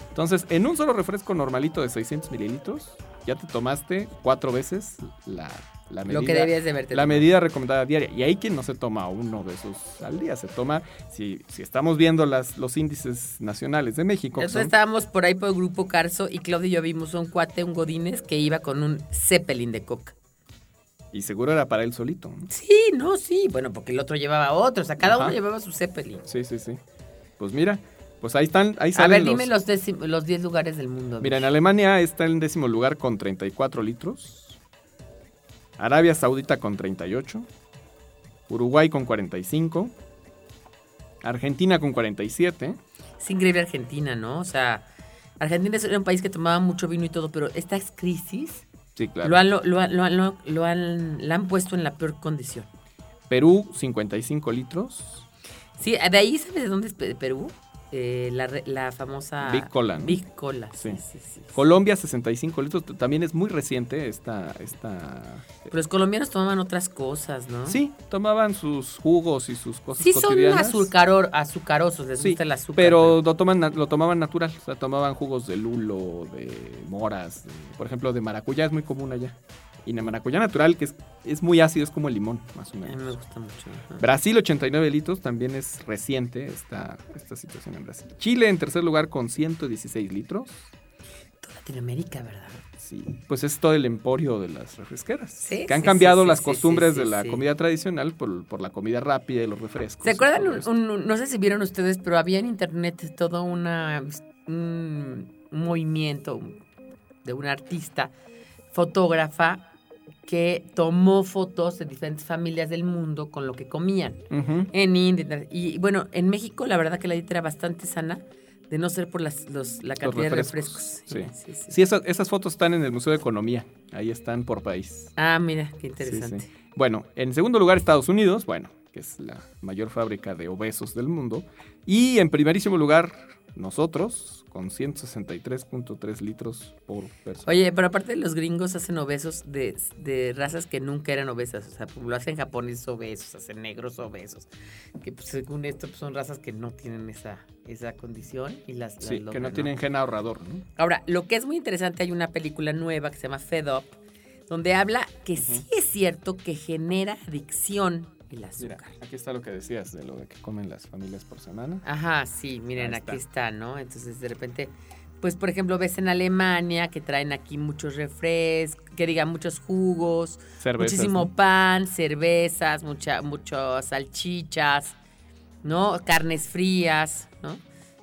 [SPEAKER 3] Entonces, en un solo refresco normalito de 600 mililitros, ya te tomaste cuatro veces la, la medida.
[SPEAKER 2] Lo que debías de verte.
[SPEAKER 3] La medida recomendada diaria. Y hay quien no se toma uno de esos al día. Se toma, si, si estamos viendo las, los índices nacionales de México.
[SPEAKER 2] Nosotros
[SPEAKER 3] son-
[SPEAKER 2] estábamos por ahí por el grupo Carso y Claudio y yo vimos un cuate, un Godínez, que iba con un Zeppelin de coca.
[SPEAKER 3] y seguro era para él solito. ¿no?
[SPEAKER 2] Sí, no, sí. Bueno, porque el otro llevaba otro. O sea, cada
[SPEAKER 3] Ajá.
[SPEAKER 2] uno llevaba su Zeppelin.
[SPEAKER 3] Sí, sí, sí. Pues mira, pues ahí están, ahí
[SPEAKER 2] A
[SPEAKER 3] salen
[SPEAKER 2] ver, dime los, décim- los 10 lugares del mundo.
[SPEAKER 3] Mira, en Alemania está en décimo lugar con 34 litros. Arabia Saudita con 38. Uruguay con 45. Argentina con 47.
[SPEAKER 2] Es increíble Argentina, ¿no? O sea, Argentina era un país que tomaba mucho vino y todo, pero esta crisis
[SPEAKER 3] Sí, claro.
[SPEAKER 2] lo, han, lo, lo han- lo han- lo- lo han- la han puesto en la peor condición.
[SPEAKER 3] Perú 55 litros.
[SPEAKER 2] Sí, de ahí, ¿sabes de dónde es Pe- Perú? Eh, la, la famosa...
[SPEAKER 3] Big Cola, ¿no?
[SPEAKER 2] Big Cola, sí,
[SPEAKER 3] Sí.
[SPEAKER 2] sí, sí.
[SPEAKER 3] Colombia 65 litros. También es muy reciente esta... esta...
[SPEAKER 2] Pero los colombianos tomaban otras cosas, ¿no?
[SPEAKER 3] Sí, tomaban sus jugos y sus cosas
[SPEAKER 2] Sí son azucaror, azucarosos, les
[SPEAKER 3] Sí,
[SPEAKER 2] gusta el azúcar.
[SPEAKER 3] pero lo, toman, lo tomaban natural. O sea, tomaban jugos de lulo, de moras, de- por ejemplo, de maracuyá es muy común allá. Y de maracuyá natural, que es, es muy ácido, es como el limón, más o
[SPEAKER 2] A mí me
[SPEAKER 3] menos.
[SPEAKER 2] gusta mucho. ajá.
[SPEAKER 3] Brasil, 89 litros, también es reciente esta, esta situación en Brasil. Chile, en tercer lugar, con 116 litros.
[SPEAKER 2] Toda Latinoamérica, ¿verdad?
[SPEAKER 3] Sí, pues es todo el emporio de las refresqueras.
[SPEAKER 2] Sí,
[SPEAKER 3] que han
[SPEAKER 2] sí,
[SPEAKER 3] cambiado
[SPEAKER 2] sí,
[SPEAKER 3] las costumbres de la comida tradicional por, por la comida rápida y los refrescos.
[SPEAKER 2] ¿Se acuerdan? un- un- no sé si vieron ustedes, pero había en internet todo una, un movimiento de una artista, fotógrafa, que tomó fotos de diferentes familias del mundo con lo que comían. En India. Y bueno, en México la verdad que la dieta era bastante sana, de no ser por las, los- la
[SPEAKER 3] Los
[SPEAKER 2] cantidad de
[SPEAKER 3] refrescos, sí.
[SPEAKER 2] sí, sí.
[SPEAKER 3] Sí, esas, esas fotos están en el Museo de Economía. Ahí están por país.
[SPEAKER 2] Ah, mira, qué interesante.
[SPEAKER 3] Bueno, en segundo lugar Estados Unidos, bueno, que es la mayor fábrica de obesos del mundo. Y en primerísimo lugar nosotros, con 163.3 litros por persona.
[SPEAKER 2] Oye, pero aparte los gringos hacen obesos de, de razas que nunca eran obesas. O sea, lo hacen japoneses obesos, hacen negros obesos. Que pues, según esto pues, son razas que no tienen esa, esa condición y las, las
[SPEAKER 3] sí, que no tienen gen ahorrador, ¿no?
[SPEAKER 2] Ahora, lo que es muy interesante, hay una película nueva que se llama Fed Up, donde habla que sí es cierto que genera adicción el
[SPEAKER 3] Mira,
[SPEAKER 2] azúcar.
[SPEAKER 3] aquí está lo que decías de lo de que comen las familias por semana.
[SPEAKER 2] Ajá, sí, miren, aquí
[SPEAKER 3] está.
[SPEAKER 2] está, ¿no? Entonces, de repente, pues, por ejemplo, ves en Alemania que traen aquí muchos refrescos, que digan muchos jugos,
[SPEAKER 3] Cervezas.
[SPEAKER 2] muchísimo
[SPEAKER 3] ¿no?
[SPEAKER 2] pan, cervezas, mucha, muchas salchichas, ¿no? Carnes frías, ¿no?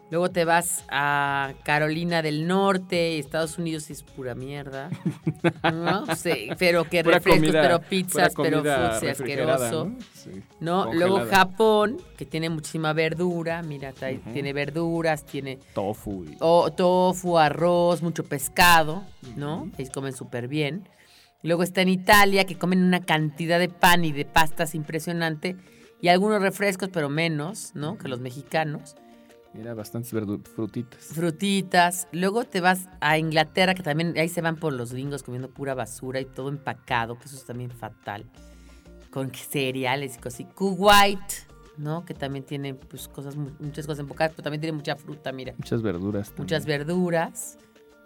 [SPEAKER 2] Luego te vas a Carolina del Norte, Estados Unidos es pura mierda. ¿No? Sí, pero que
[SPEAKER 3] Pura
[SPEAKER 2] refrescos,
[SPEAKER 3] comida-
[SPEAKER 2] pero pizzas, pero
[SPEAKER 3] refrigerada,
[SPEAKER 2] asqueroso.
[SPEAKER 3] ¿no? Sí,
[SPEAKER 2] ¿no? Luego. Japón, que tiene muchísima verdura, mira, tiene verduras, tiene
[SPEAKER 3] Tofu. y-
[SPEAKER 2] o- tofu, arroz, mucho pescado, ¿no? Ahí comen súper bien. Luego está en Italia, que comen una cantidad de pan y de pastas impresionante. Y algunos refrescos, pero menos, ¿no? Que los mexicanos.
[SPEAKER 3] Mira, bastantes frutitas.
[SPEAKER 2] Frutitas. Luego te vas a Inglaterra, que también ahí se van por los gringos comiendo pura basura y todo empacado, que eso es también fatal. Con cereales y cosas. así. Kuwait, ¿no? Que también tiene pues, cosas, mu- muchas cosas embocadas, pero también tiene mucha fruta, mira.
[SPEAKER 3] Muchas verduras. también.
[SPEAKER 2] Muchas verduras,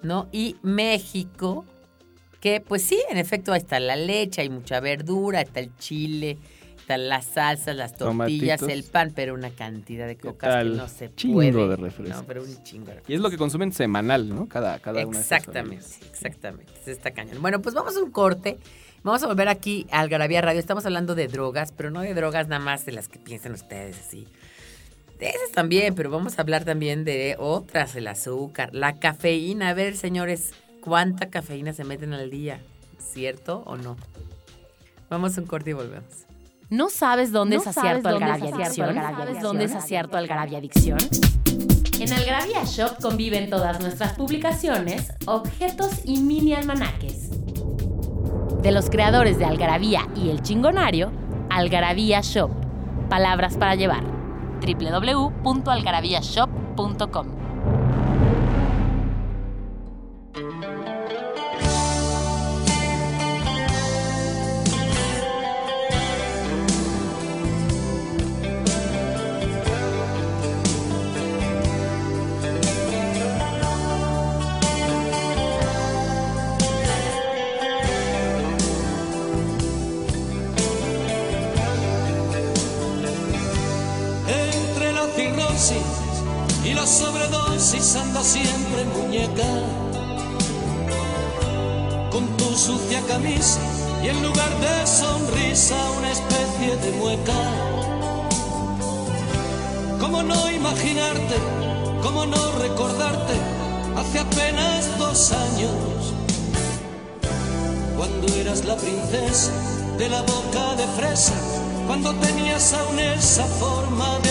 [SPEAKER 2] ¿no? Y México, que pues sí, en efecto, ahí está la leche, hay mucha verdura, está el chile, están las salsas, las tortillas,
[SPEAKER 3] Tomatitos.
[SPEAKER 2] el pan, pero una cantidad de
[SPEAKER 3] ¿Qué
[SPEAKER 2] cocas que no se
[SPEAKER 3] Chingo
[SPEAKER 2] puede.
[SPEAKER 3] de refrescos.
[SPEAKER 2] No, pero un chingo de refrescos.
[SPEAKER 3] Y es lo que consumen semanal, ¿no? Cada, cada una de esas
[SPEAKER 2] Exactamente, exactamente. Entonces está cañón. Bueno, pues vamos a un corte. Vamos a volver aquí a Algarabía Radio. Estamos hablando de drogas, pero no de drogas nada más de las que piensan ustedes así. De esas también, pero vamos a hablar también de otras, el azúcar, la cafeína. A ver, señores, ¿cuánta cafeína se meten al día? ¿Cierto o no? Vamos a un corte y volvemos.
[SPEAKER 1] ¿No sabes dónde
[SPEAKER 5] ¿No
[SPEAKER 1] es acierto Algarabia Adicción?
[SPEAKER 5] Algarabia
[SPEAKER 1] ¿Sabes dónde es acierto Algarabia Adicción? En Algarabia Shop conviven todas nuestras publicaciones, objetos y mini almanaques. De los creadores de Algarabía y El Chingonario, Algarabía Shop. Palabras para llevar. www.algarabíashop.com
[SPEAKER 5] y la sobredosis anda siempre muñeca. Con tu sucia camisa y en lugar de sonrisa una especie de mueca. ¿Cómo no imaginarte? ¿Cómo no recordarte? Hace apenas dos años, cuando eras la princesa de la boca de fresa, cuando tenías aún esa forma de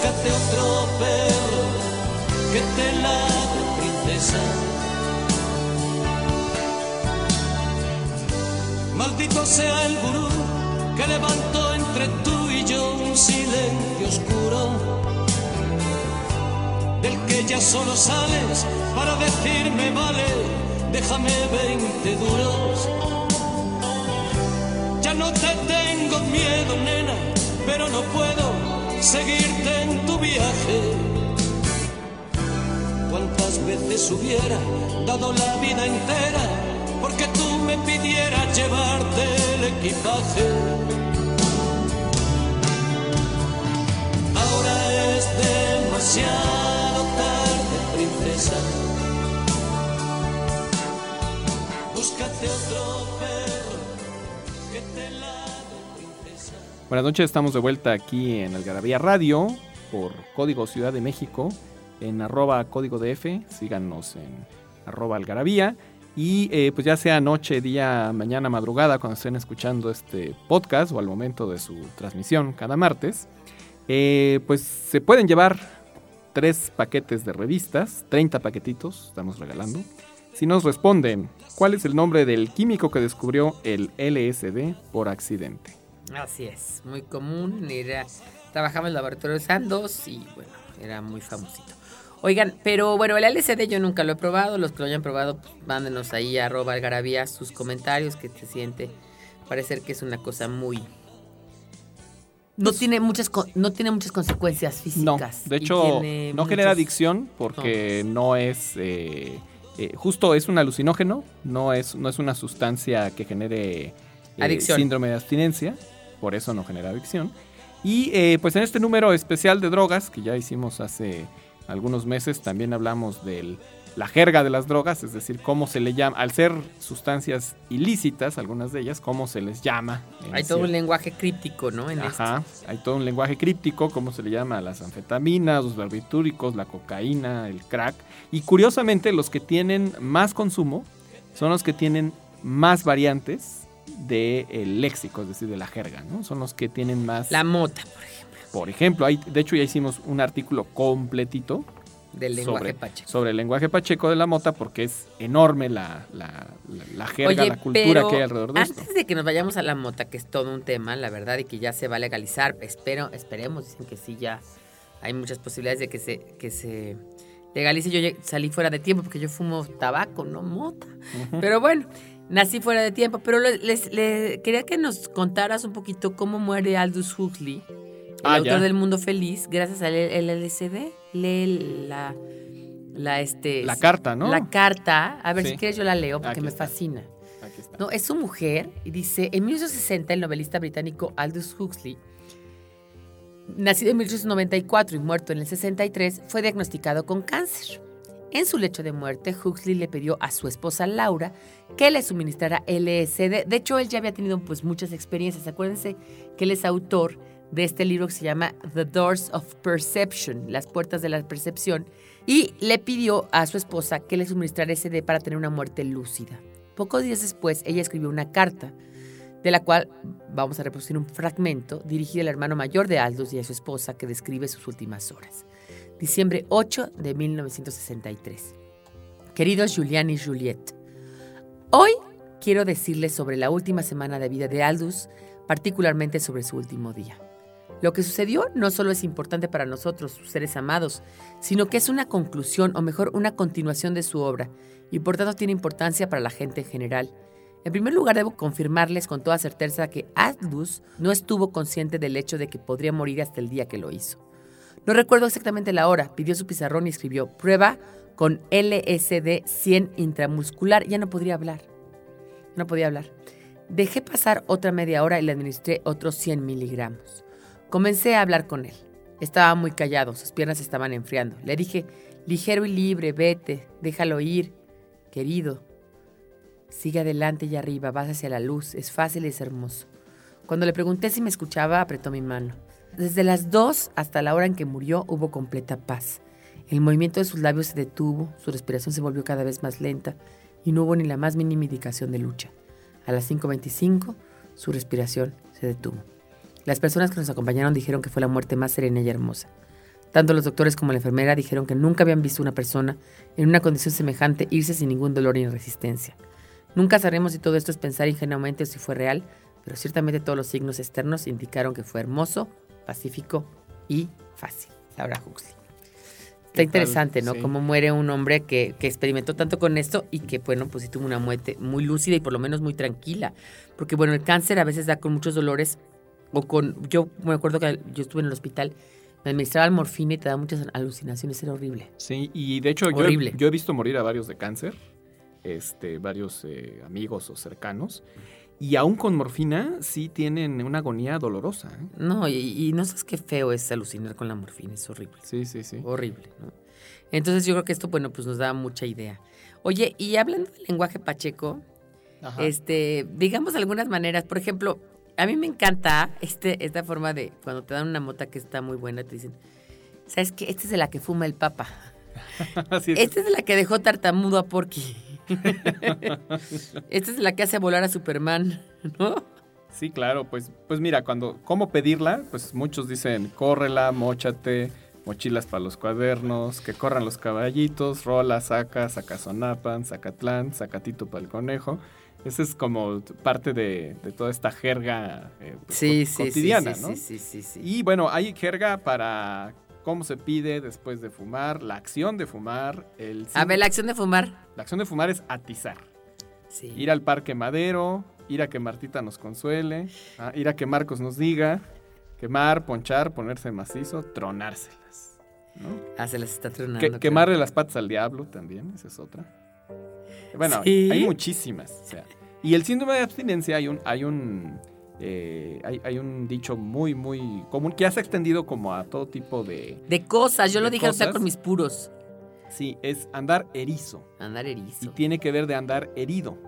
[SPEAKER 5] Búscate otro perro que te ladre, princesa. Maldito sea el gurú que levantó entre tú y yo un silencio oscuro, del que ya solo sales para decirme vale, déjame 20 duros. Ya no te tengo miedo, nena, pero no puedo seguirte en tu viaje. Cuántas veces hubiera dado la vida entera porque tú me pidieras llevarte el equipaje. Ahora es demasiado tarde, princesa. Búscate otro
[SPEAKER 3] Buenas noches, estamos de vuelta aquí en Algarabía Radio por Código Ciudad de México en arroba código DF, síganos en arroba algarabía y eh, pues ya sea noche, día, mañana, madrugada cuando estén escuchando este podcast o al momento de su transmisión cada martes, eh, pues se pueden llevar tres paquetes de revistas, 30 paquetitos estamos regalando. Si nos responden, ¿cuál es el nombre del químico que descubrió el LSD por accidente?
[SPEAKER 2] Así es, muy común. Era, trabajaba en el laboratorio de Sandoz y bueno, era muy famosito. Oigan, pero bueno, el LSD yo nunca lo he probado. Los que lo hayan probado, pues, mándenos ahí a arroba algarabía sus comentarios que se siente. Parecer que es una cosa muy. No tiene muchas no tiene muchas consecuencias
[SPEAKER 3] No,
[SPEAKER 2] físicas.
[SPEAKER 3] de
[SPEAKER 2] y
[SPEAKER 3] hecho, no genera adicción porque no es. eh, eh, justo es un alucinógeno, no es, no es una sustancia que genere eh,
[SPEAKER 2] Adicción.
[SPEAKER 3] síndrome de abstinencia, por eso no genera adicción. Y eh, pues en este número especial de drogas, que ya hicimos hace algunos meses, también hablamos de la jerga de las drogas, es decir, cómo se le llama, al ser sustancias ilícitas, algunas de ellas, cómo se les llama.
[SPEAKER 2] Hay todo un lenguaje críptico, ¿no? En.
[SPEAKER 3] Ajá, hay todo un lenguaje críptico, cómo se le llama a las anfetaminas, los barbitúricos, la cocaína, el crack. Y curiosamente, los que tienen más consumo son los que tienen más variantes del léxico, es decir, de la jerga, ¿no? Son los que tienen más...
[SPEAKER 2] La mota, por ejemplo,
[SPEAKER 3] Por ejemplo, hay, de hecho ya hicimos un artículo completito
[SPEAKER 2] del lenguaje
[SPEAKER 3] sobre,
[SPEAKER 2] pacheco.
[SPEAKER 3] sobre el lenguaje pacheco de la mota porque es enorme la, la, la- la jerga,
[SPEAKER 2] Oye,
[SPEAKER 3] la cultura que hay alrededor de esto.
[SPEAKER 2] antes de que nos vayamos a la mota, que es todo un tema, la verdad, y que ya se va a legalizar, espero, esperemos, dicen que sí, ya hay muchas posibilidades de que se, que se legalice. Yo salí fuera de tiempo porque yo fumo tabaco, no mota. Pero bueno, nací fuera de tiempo. Pero le- les, le- quería que nos contaras un poquito cómo muere Aldous Huxley, el
[SPEAKER 3] Ah,
[SPEAKER 2] autor
[SPEAKER 3] ya.
[SPEAKER 2] del Mundo Feliz, gracias al LSD. Lee la, la, este,
[SPEAKER 3] La carta, ¿no?
[SPEAKER 2] La carta. A ver
[SPEAKER 3] Sí.
[SPEAKER 2] si quieres yo la leo porque
[SPEAKER 3] Aquí
[SPEAKER 2] me
[SPEAKER 3] está.
[SPEAKER 2] fascina.
[SPEAKER 3] Aquí está.
[SPEAKER 2] No, es su mujer y dice, en 1860 el novelista británico Aldous Huxley, nacido en 1894 y muerto en el 63, fue diagnosticado con cáncer. En su lecho de muerte, Huxley le pidió a su esposa Laura que le suministrara LSD. De hecho, él ya había tenido pues muchas experiencias. Acuérdense que él es autor de este libro que se llama The Doors of Perception, las puertas de la percepción, y le pidió a su esposa que le suministrara SD para tener una muerte lúcida. Pocos días después, ella escribió una carta, de la cual vamos a reproducir un fragmento dirigida al hermano mayor de Aldous y a su esposa que describe sus últimas horas. Diciembre 8 de 1963. Queridos Julián y Juliette, hoy quiero decirles sobre la última semana de vida de Aldous, particularmente sobre su último día. Lo que sucedió no solo es importante para nosotros, sus seres amados, sino que es una conclusión o mejor una continuación de su obra y por tanto tiene importancia para la gente en general. En primer lugar, debo confirmarles con toda certeza que Aldous no estuvo consciente del hecho de que podría morir hasta el día que lo hizo. No recuerdo exactamente la hora, pidió su pizarrón y escribió prueba con LSD 100 intramuscular. Ya no podría hablar. No podía hablar. Dejé pasar otra media hora y le administré otros 100 miligramos. Comencé a hablar con él. Estaba muy callado, sus piernas estaban enfriando. Le dije, ligero y libre, vete, déjalo ir, querido. Sigue adelante y arriba, vas hacia la luz, es fácil y es hermoso. Cuando le pregunté si me escuchaba, apretó mi mano. Desde las dos hasta la hora en que murió hubo completa paz. El movimiento de sus labios se detuvo, su respiración se volvió cada vez más lenta y no hubo ni la más mínima indicación de lucha. A las 5.25, su respiración se detuvo. Las personas que nos acompañaron dijeron que fue la muerte más serena y hermosa. Tanto los doctores como la enfermera dijeron que nunca habían visto una persona en una condición semejante irse sin ningún dolor ni resistencia. Nunca sabremos si todo esto es pensar ingenuamente o si fue real, pero ciertamente todos los signos externos indicaron que fue hermoso, pacífico y fácil. Laura Huxley. Está interesante, ¿no?
[SPEAKER 3] Sí.
[SPEAKER 2] Cómo muere un hombre que, que experimentó tanto con esto y que, bueno, pues sí tuvo una muerte muy lúcida y por lo menos muy tranquila. Porque, bueno, el cáncer a veces da con muchos dolores o con... Yo me acuerdo que yo estuve en el hospital, me administraban morfina y te da muchas alucinaciones, era horrible.
[SPEAKER 3] Sí, y de hecho yo he,
[SPEAKER 2] Horrible.
[SPEAKER 3] yo he visto morir a varios de cáncer, este, varios eh, amigos o cercanos, y aún con morfina sí tienen una agonía dolorosa. ¿eh?
[SPEAKER 2] No, y, y no sabes qué feo es alucinar con la morfina, es horrible.
[SPEAKER 3] Sí, sí, sí.
[SPEAKER 2] Horrible, ¿no? Entonces yo creo que esto, bueno, pues nos da mucha idea. Oye, y hablando del lenguaje pacheco,
[SPEAKER 3] Ajá.
[SPEAKER 2] este, digamos algunas maneras, por ejemplo, a mí me encanta este, esta forma de cuando te dan una mota que está muy buena, te dicen, ¿sabes qué? Esta es de la que fuma el papa.
[SPEAKER 3] Así es.
[SPEAKER 2] Esta es de la que dejó tartamudo a Porky. Esta es la que hace volar a Superman, ¿no?
[SPEAKER 3] Sí, claro, pues, pues mira, cuando, ¿cómo pedirla? Pues muchos dicen, córrela, mochate, mochilas para los cuadernos, que corran los caballitos, rola, saca, sacazonapan, sacatlán, sacatito para el conejo. Esa es como parte de, de toda esta jerga eh, pues,
[SPEAKER 2] sí,
[SPEAKER 3] cotidiana,
[SPEAKER 2] sí,
[SPEAKER 3] ¿no?
[SPEAKER 2] sí, sí, sí, sí.
[SPEAKER 3] Y bueno, hay jerga para cómo se pide después de fumar, la acción de fumar, el...
[SPEAKER 2] A ver, la acción de fumar.
[SPEAKER 3] la acción de fumar es atizar.
[SPEAKER 2] Sí.
[SPEAKER 3] Ir al Parque Madero, ir a que Martita nos consuele, ah, ir a que Marcos nos diga, quemar, ponchar, ponerse macizo, tronárselas. ¿no?
[SPEAKER 2] Ah, se las está tronando.
[SPEAKER 3] Que- quemarle las patas al diablo también, esa es otra. Bueno,
[SPEAKER 2] ¿Sí?
[SPEAKER 3] hay muchísimas. o sea, y el síndrome de abstinencia hay un, hay un, eh, hay, hay un dicho muy, muy común que ya se ha extendido como a todo tipo de...
[SPEAKER 2] De cosas, yo lo dije, o sea,
[SPEAKER 3] cosas.
[SPEAKER 2] con mis puros.
[SPEAKER 3] Sí, es andar erizo.
[SPEAKER 2] Andar
[SPEAKER 3] Y
[SPEAKER 2] erizo.
[SPEAKER 3] tiene que ver de andar herido.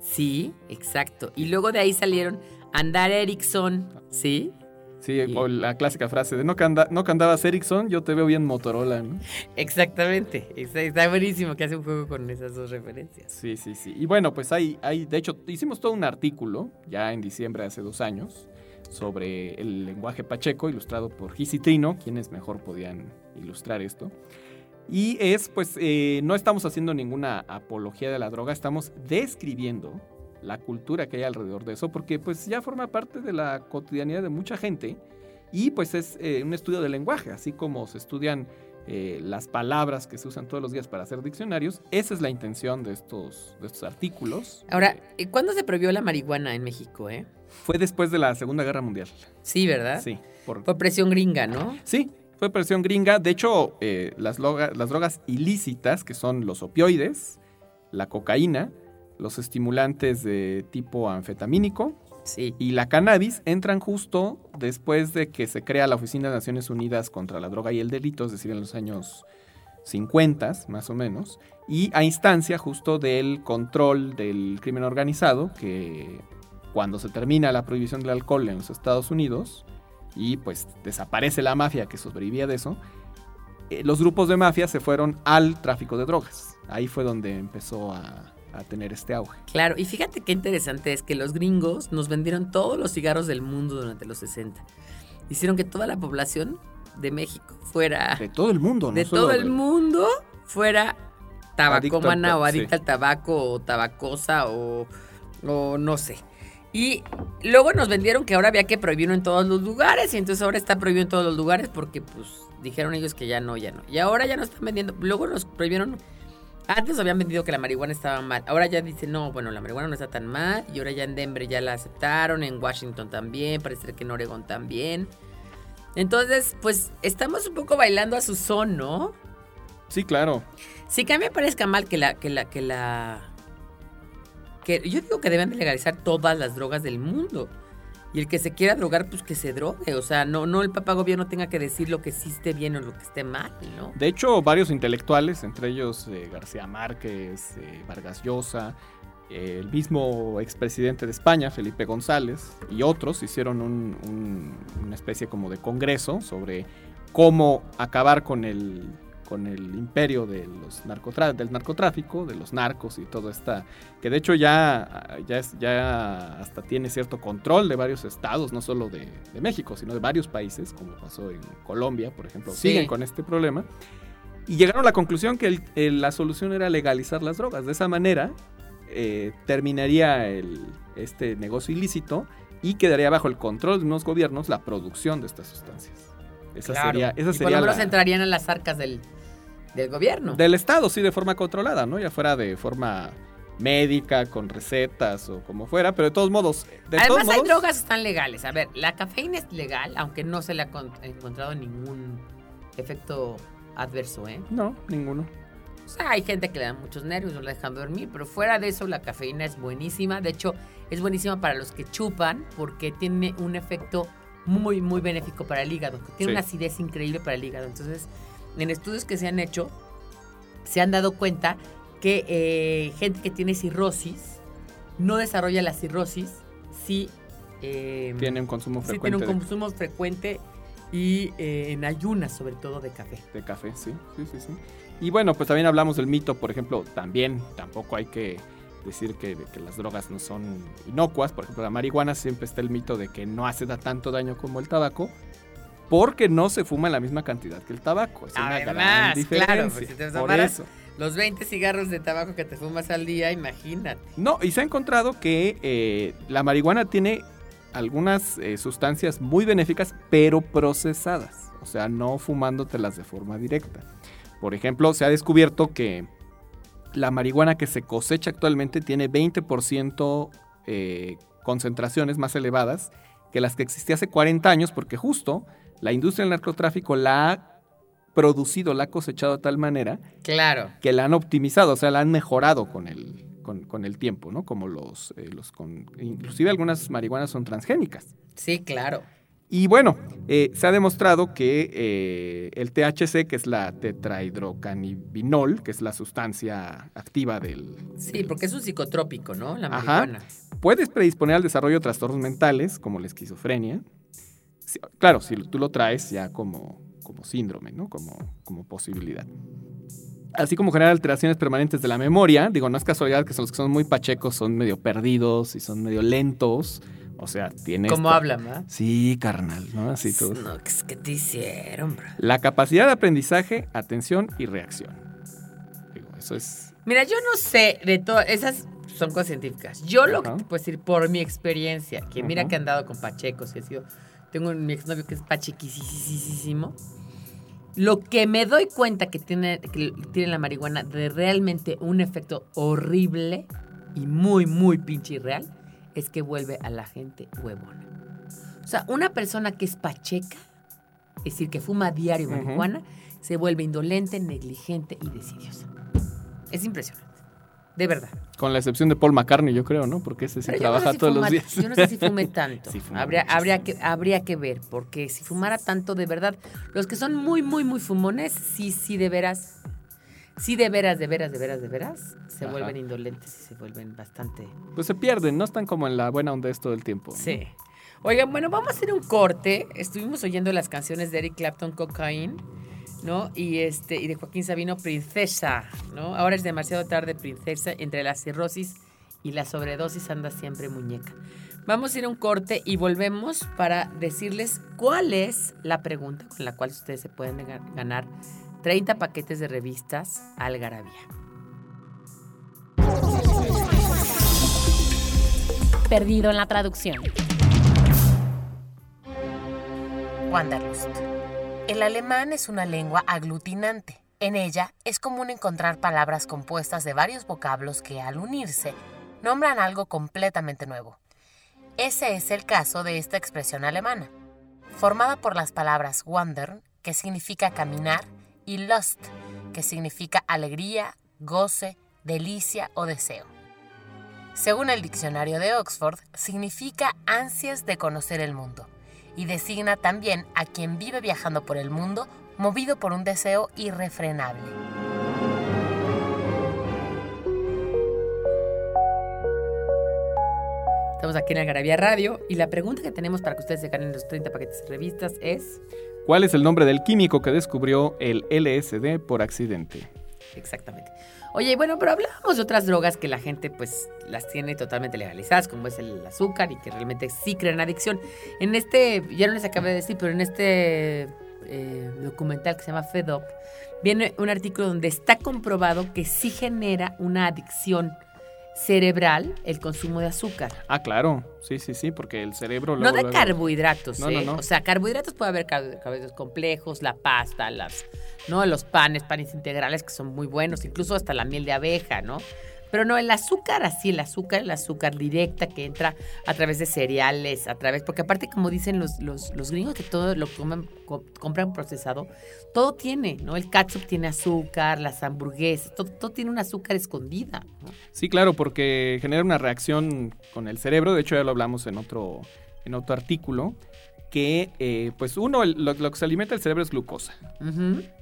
[SPEAKER 2] Sí, exacto. Y luego de ahí salieron Andar Erickson, ¿sí?
[SPEAKER 3] Sí,
[SPEAKER 2] Y-
[SPEAKER 3] o la clásica frase de no, anda- no que andabas Ericsson, yo te veo bien Motorola, ¿no?
[SPEAKER 2] Exactamente. Está, está buenísimo que hace un juego con esas dos referencias.
[SPEAKER 3] Sí, sí, sí. Y bueno, pues hay, hay, de hecho, hicimos todo un artículo, ya en diciembre de hace dos años, sobre el lenguaje pacheco, ilustrado por Gis y Trino, quienes mejor podían ilustrar esto. Y es, pues, eh, no estamos haciendo ninguna apología de la droga, estamos describiendo la cultura que hay alrededor de eso, porque pues ya forma parte de la cotidianidad de mucha gente y pues es eh, un estudio del lenguaje, así como se estudian eh, las palabras que se usan todos los días para hacer diccionarios, esa es la intención de estos, de estos artículos.
[SPEAKER 2] Ahora,
[SPEAKER 3] Eh,
[SPEAKER 2] ¿y ¿cuándo se prohibió la marihuana en México, eh?
[SPEAKER 3] fue después de la Segunda Guerra Mundial.
[SPEAKER 2] Sí, ¿verdad?
[SPEAKER 3] Sí, por,
[SPEAKER 2] Por presión gringa, ¿no?
[SPEAKER 3] Sí, fue presión gringa. De hecho, las, loga- las drogas ilícitas, que son los opioides, la cocaína, los estimulantes de tipo anfetamínico
[SPEAKER 2] Sí.
[SPEAKER 3] y la cannabis, entran justo después de que se crea la Oficina de Naciones Unidas contra la Droga y el Delito, es decir, en los años 50, más o menos, y a instancia justo del control del crimen organizado, que cuando se termina la prohibición del alcohol en los Estados Unidos, y pues desaparece la mafia que sobrevivía de eso, eh, los grupos de mafia se fueron al tráfico de drogas. Ahí fue donde empezó a, a tener este auge.
[SPEAKER 2] Claro, y fíjate qué interesante es que los gringos nos vendieron todos los cigarros del mundo durante los 60. Hicieron que toda la población de México fuera
[SPEAKER 3] De todo el mundo, ¿no?
[SPEAKER 2] de todo el mundo fuera tabacómana o
[SPEAKER 3] ta-
[SPEAKER 2] adicta
[SPEAKER 3] sí.
[SPEAKER 2] al tabaco o tabacosa o, o no sé. Y luego nos vendieron que ahora había que prohibirlo en todos los lugares y entonces ahora está prohibido en todos los lugares porque pues dijeron ellos que ya no, ya no. Y ahora ya no están vendiendo. Luego nos prohibieron... Antes habían vendido que la marihuana estaba mal. Ahora ya dicen, no, bueno, la marihuana no está tan mal. Y ahora ya en Denver ya la aceptaron, en Washington también, parece que en Oregon también. Entonces, pues estamos un poco bailando a su son, ¿no?
[SPEAKER 3] Sí, claro.
[SPEAKER 2] Sí que a mí me parezca mal que la, que la, que la. Que yo digo que deben de legalizar todas las drogas del mundo. Y el que se quiera drogar, pues que se drogue. O sea, no, no el papá gobierno tenga que decir lo que sí esté bien o lo que esté mal, ¿no?
[SPEAKER 3] De hecho, varios intelectuales, entre ellos eh, García Márquez, eh, Vargas Llosa, eh, el mismo expresidente de España, Felipe González, y otros hicieron un- un- una especie como de congreso sobre cómo acabar con el, con el imperio de los narcotra- del narcotráfico, de los narcos y todo esta, que de hecho ya, ya, es- ya hasta tiene cierto control de varios estados, no solo de, de México, sino de varios países, como pasó en Colombia, por ejemplo,
[SPEAKER 2] Sí.
[SPEAKER 3] siguen con este problema. Y llegaron a la conclusión que el- el- la solución era legalizar las drogas. De esa manera eh, terminaría el- este negocio ilícito y quedaría bajo el control de unos gobiernos la producción de estas sustancias. Esa
[SPEAKER 2] Claro.
[SPEAKER 3] sería, esa
[SPEAKER 2] y por
[SPEAKER 3] sería
[SPEAKER 2] lo menos
[SPEAKER 3] la-
[SPEAKER 2] entrarían a las arcas del, del gobierno.
[SPEAKER 3] del Estado, sí, de forma controlada, ¿no? Ya fuera de forma médica, con recetas o como fuera, pero de todos modos... De
[SPEAKER 2] Además
[SPEAKER 3] todos
[SPEAKER 2] hay
[SPEAKER 3] modos,
[SPEAKER 2] drogas que están legales. A ver, la cafeína es legal, aunque no se le ha con- encontrado ningún efecto adverso, ¿eh?
[SPEAKER 3] No, ninguno.
[SPEAKER 2] O sea, hay gente que le da muchos nervios, no la dejan dormir, pero fuera de eso la cafeína es buenísima. De hecho, es buenísima para los que chupan porque tiene un efecto muy, muy benéfico para el hígado. Tiene
[SPEAKER 3] Sí.
[SPEAKER 2] una acidez increíble para el hígado. Entonces, en estudios que se han hecho, se han dado cuenta que eh, gente que tiene cirrosis no desarrolla la cirrosis si eh,
[SPEAKER 3] Tiene un consumo frecuente
[SPEAKER 2] tiene un
[SPEAKER 3] de-
[SPEAKER 2] consumo frecuente y eh, en ayunas, sobre todo de café.
[SPEAKER 3] de café, sí, sí, sí, sí. Y bueno, pues también hablamos del mito, por ejemplo, también tampoco hay que decir que, que las drogas no son inocuas. Por ejemplo, la marihuana siempre está el mito de que no hace da tanto daño como el tabaco. Porque no se fuma en la misma cantidad que el tabaco. Es una gran
[SPEAKER 2] Además,
[SPEAKER 3] diferencia.
[SPEAKER 2] claro, pues, si te
[SPEAKER 3] por
[SPEAKER 2] tomaras-
[SPEAKER 3] eso.
[SPEAKER 2] Los 20 cigarros de tabaco que te fumas al día, imagínate.
[SPEAKER 3] No, y se ha encontrado que eh, la marihuana tiene algunas eh, sustancias muy benéficas, pero procesadas. O sea, no fumándotelas de forma directa. Por ejemplo, se ha descubierto que la marihuana que se cosecha actualmente tiene 20% eh, concentraciones más elevadas que las que existía hace 40 años, porque justo la industria del narcotráfico la ha producido, la ha cosechado de tal manera
[SPEAKER 2] Claro.
[SPEAKER 3] que la han optimizado, o sea, la han mejorado con el, con, con el tiempo, ¿no? Como los, eh, los con, inclusive algunas marihuanas son transgénicas.
[SPEAKER 2] Sí, claro.
[SPEAKER 3] Y bueno, eh, se ha demostrado que eh, el THC, que es la tetrahidrocannabinol, que es la sustancia activa del...
[SPEAKER 2] Sí,
[SPEAKER 3] del-
[SPEAKER 2] porque es un psicotrópico, ¿no? La
[SPEAKER 3] Ajá.
[SPEAKER 2] marihuana.
[SPEAKER 3] Puedes predisponer al desarrollo de trastornos mentales, como la esquizofrenia. Claro, si tú lo traes ya como, como síndrome, ¿no? Como, como posibilidad. Así como generar alteraciones permanentes de la memoria. Digo, no es casualidad que son los que son muy pachecos, son medio perdidos y son medio lentos. O sea, tiene.
[SPEAKER 2] ¿Cómo hablan, verdad?
[SPEAKER 3] Sí, carnal, ¿no? Así todo.
[SPEAKER 2] No, ¿qué es que te hicieron, bro?
[SPEAKER 3] La capacidad de aprendizaje, atención y reacción. Digo, eso es.
[SPEAKER 2] Mira, yo no sé de todas esas son cosas científicas. Yo lo que te puedo decir por mi experiencia, que mira que he andado con pachecos, que he sido, tengo un mi exnovio que es pachequisísimo. Lo que me doy cuenta que tiene, que tiene la marihuana de realmente un efecto horrible y muy, muy pinche irreal, es que vuelve a la gente huevona. O sea, una persona que es pacheca, es decir, que fuma diario marihuana, se vuelve indolente, negligente y decidiosa. Es impresionante. De verdad.
[SPEAKER 3] Con la excepción de Paul McCartney, yo creo, ¿no? Porque ese sí
[SPEAKER 2] Pero yo no sé
[SPEAKER 3] trabaja
[SPEAKER 2] si
[SPEAKER 3] todos
[SPEAKER 2] fuma-
[SPEAKER 3] los días.
[SPEAKER 2] Yo no sé si fume tanto.
[SPEAKER 3] Sí
[SPEAKER 2] habría, que, habría que ver, porque si fumara tanto de verdad, los que son muy, muy, muy fumones, sí, sí, de veras, sí, de veras, de veras, de veras, de veras, se
[SPEAKER 3] Ajá.
[SPEAKER 2] vuelven indolentes y se vuelven bastante...
[SPEAKER 3] Pues se pierden, no están como en la buena onda todo el tiempo.
[SPEAKER 2] Sí. Oigan, bueno, vamos a hacer un corte. Estuvimos oyendo las canciones de Eric Clapton, Cocaine, ¿no? Y este y de Joaquín Sabino, Princesa, ¿no? Ahora es demasiado tarde, Princesa. Entre la cirrosis y la sobredosis anda siempre muñeca. Vamos a ir a un corte y volvemos para decirles cuál es la pregunta con la cual ustedes se pueden ga- ganar 30 paquetes de revistas Algarabía.
[SPEAKER 1] Perdido en la traducción. Wanderlust. El alemán es una lengua aglutinante. En ella es común encontrar palabras compuestas de varios vocablos que al unirse nombran algo completamente nuevo. Ese es el caso de esta expresión alemana, formada por las palabras wandern, que significa caminar, y lust, que significa alegría, goce, delicia o deseo. Según el diccionario de Oxford, significa ansias de conocer el mundo y designa también a quien vive viajando por el mundo movido por un deseo irrefrenable.
[SPEAKER 2] Estamos aquí en Algarabía Radio y la pregunta que tenemos para que ustedes se ganen los 30 paquetes de revistas es...
[SPEAKER 3] ¿Cuál es el nombre del químico que descubrió el LSD por accidente?
[SPEAKER 2] Exactamente. Oye, bueno, pero hablábamos de otras drogas que la gente pues las tiene totalmente legalizadas, como es el azúcar y que realmente sí crean adicción. En este, ya no les acabé de decir, pero en este eh, documental que se llama Fed Up, viene un artículo donde está comprobado que sí genera una adicción cerebral el consumo de azúcar.
[SPEAKER 3] Ah, claro. Sí, sí, sí, porque el cerebro...
[SPEAKER 2] No
[SPEAKER 3] luego,
[SPEAKER 2] de
[SPEAKER 3] luego-
[SPEAKER 2] carbohidratos,
[SPEAKER 3] No,
[SPEAKER 2] ¿eh?
[SPEAKER 3] no, no.
[SPEAKER 2] O sea, carbohidratos puede haber car- carbohidratos complejos, la pasta, las, ¿no? Los panes, panes integrales que son muy buenos, incluso hasta la miel de abeja, ¿no? Pero no, el azúcar así, el azúcar, el azúcar directa que entra a través de cereales, a través, porque aparte como dicen los, los, los gringos que todo lo comen, co- compran procesado, todo tiene, ¿no? El ketchup tiene azúcar, las hamburguesas, todo, todo tiene un azúcar escondida.
[SPEAKER 3] Sí, claro, porque genera una reacción con el cerebro. De hecho, ya lo hablamos en otro, en otro artículo. Que, eh, pues, uno, lo, lo que se alimenta el cerebro es glucosa.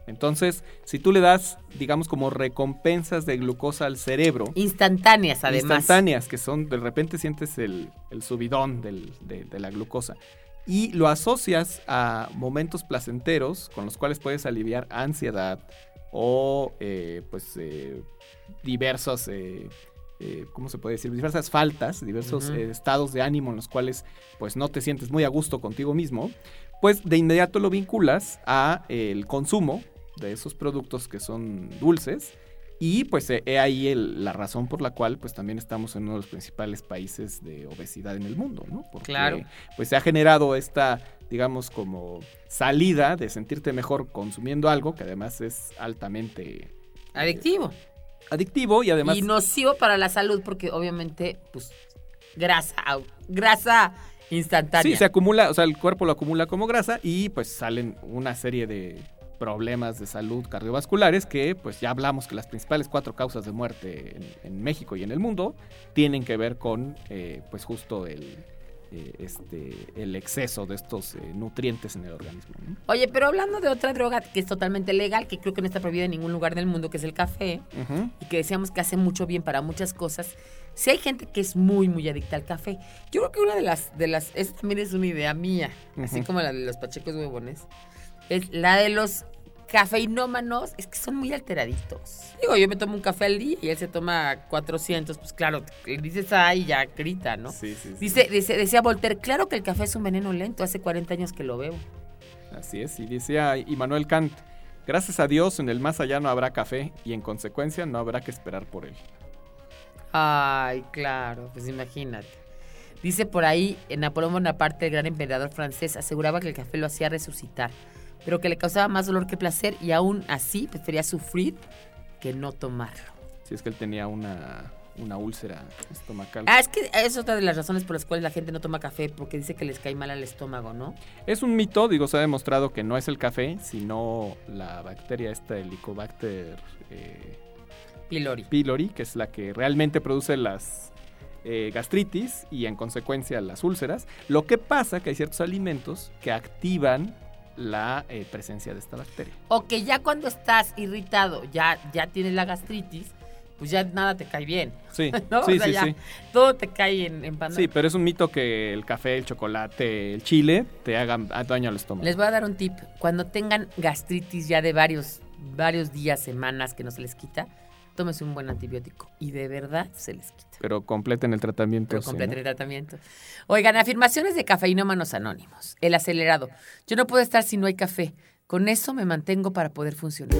[SPEAKER 3] Entonces, si tú le das, digamos, como recompensas de glucosa al cerebro,
[SPEAKER 2] Instantáneas, además.
[SPEAKER 3] instantáneas, que son, de repente sientes el, el subidón del- de, de la glucosa. Y lo asocias a momentos placenteros con los cuales puedes aliviar ansiedad o, eh, pues, eh, diversos, eh, eh, ¿cómo se puede decir? Diversas faltas, diversos
[SPEAKER 2] Ujú.
[SPEAKER 3] eh, estados de ánimo en los cuales, pues, no te sientes muy a gusto contigo mismo, pues, de inmediato lo vinculas a eh, el consumo de esos productos que son dulces y pues he he ahí el- la razón por la cual pues también estamos en uno de los principales países de obesidad en el mundo, ¿no? Porque
[SPEAKER 2] Claro.
[SPEAKER 3] pues se ha generado esta, digamos, como salida de sentirte mejor consumiendo algo que además es altamente
[SPEAKER 2] Adictivo.
[SPEAKER 3] Adictivo y además
[SPEAKER 2] y nocivo para la salud porque obviamente, pues, grasa, grasa instantánea.
[SPEAKER 3] sí se acumula, o sea, el cuerpo lo acumula como grasa y pues salen una serie de problemas de salud cardiovasculares que pues ya hablamos que las principales cuatro causas de muerte en, en México y en el mundo tienen que ver con eh, pues justo el, eh, este, el exceso de estos eh, nutrientes en el organismo. ¿no?
[SPEAKER 2] Oye, pero hablando de otra droga que es totalmente legal, que creo que no está prohibida en ningún lugar del mundo, que es el café, y que decíamos que hace mucho bien para muchas cosas, sí hay gente que es muy, muy adicta al café. Yo creo que una de las, de las, esa también es una idea mía, así como la de los pachecos huevones, es la de los cafeinómanos, es que son muy alteraditos. Digo, yo me tomo un café al día y él se toma 400, pues claro, dices ay, ya grita, ¿no?
[SPEAKER 3] Sí, sí, sí.
[SPEAKER 2] Dice, dice, decía Voltaire, claro que el café es un veneno lento, hace 40 años que lo veo.
[SPEAKER 3] Así es, y decía Immanuel Kant, gracias a Dios en el más allá no habrá café y en consecuencia no habrá que esperar por él.
[SPEAKER 2] Ay, claro, pues imagínate. Dice por ahí, en Napoleón Bonaparte, el gran emperador francés, aseguraba que el café lo hacía resucitar, pero que le causaba más dolor que placer y aún así prefería sufrir que no tomarlo.
[SPEAKER 3] Si es que él tenía una, una úlcera estomacal.
[SPEAKER 2] Ah, es que es otra de las razones por las cuales la gente no toma café, porque dice que les cae mal al estómago, ¿no?
[SPEAKER 3] Es un mito, digo, se ha demostrado que no es el café, sino la bacteria esta, el Helicobacter eh,
[SPEAKER 2] Pylori.
[SPEAKER 3] pylori, que es la que realmente produce las eh, gastritis y en consecuencia las úlceras. Lo que pasa que hay ciertos alimentos que activan la eh, presencia de esta bacteria.
[SPEAKER 2] O que ya cuando estás irritado, ya, ya tienes la gastritis, pues ya nada te cae bien.
[SPEAKER 3] Sí,
[SPEAKER 2] ¿no?
[SPEAKER 3] sí,
[SPEAKER 2] o sea,
[SPEAKER 3] sí,
[SPEAKER 2] ya
[SPEAKER 3] sí.
[SPEAKER 2] todo te cae en, en.
[SPEAKER 3] Sí, pero es un mito que el café, el chocolate, el chile te hagan daño al estómago.
[SPEAKER 2] Les voy a dar un tip. Cuando tengan gastritis ya de varios, varios días, semanas que no se les quita, tómese un buen antibiótico y de verdad se les quita.
[SPEAKER 3] Pero completen el tratamiento.
[SPEAKER 2] Pero completen
[SPEAKER 3] ¿no?
[SPEAKER 2] el tratamiento. Oigan, afirmaciones de cafeínómanos anónimos. El acelerado. Yo no puedo estar si no hay café. Con eso me mantengo para poder funcionar.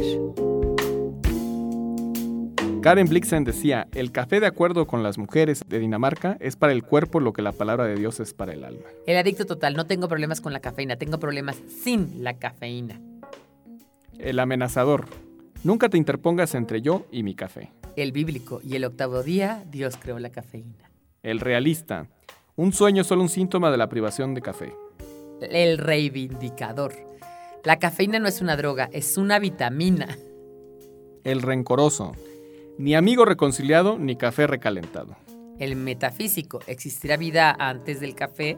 [SPEAKER 3] Karen Blixen decía, el café de acuerdo con las mujeres de Dinamarca es para el cuerpo lo que la palabra de Dios es para el alma.
[SPEAKER 2] El adicto total. No tengo problemas con la cafeína, tengo problemas sin la cafeína.
[SPEAKER 3] El amenazador, nunca te interpongas entre yo y mi café.
[SPEAKER 2] El bíblico. Y el octavo día, Dios creó la cafeína.
[SPEAKER 3] El realista, un sueño es solo un síntoma de la privación de café.
[SPEAKER 2] El reivindicador. La cafeína no es una droga, es una vitamina.
[SPEAKER 3] El rencoroso, ni amigo reconciliado ni café recalentado.
[SPEAKER 2] El metafísico. ¿Existirá vida antes del café?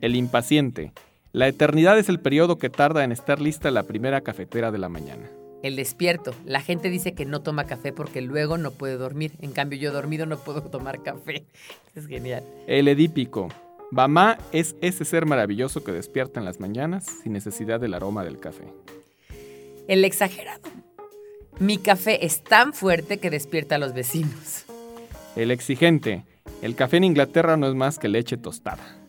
[SPEAKER 3] El impaciente, la eternidad es el periodo que tarda en estar lista la primera cafetera de la mañana.
[SPEAKER 2] El despierto. La gente dice que no toma café porque luego no puede dormir. En cambio, yo dormido no puedo tomar café. Es genial.
[SPEAKER 3] El edípico, mamá es ese ser maravilloso que despierta en las mañanas sin necesidad del aroma del café.
[SPEAKER 2] El exagerado. Mi café es tan fuerte que despierta a los vecinos.
[SPEAKER 3] El exigente, el café en Inglaterra no es más que leche tostada.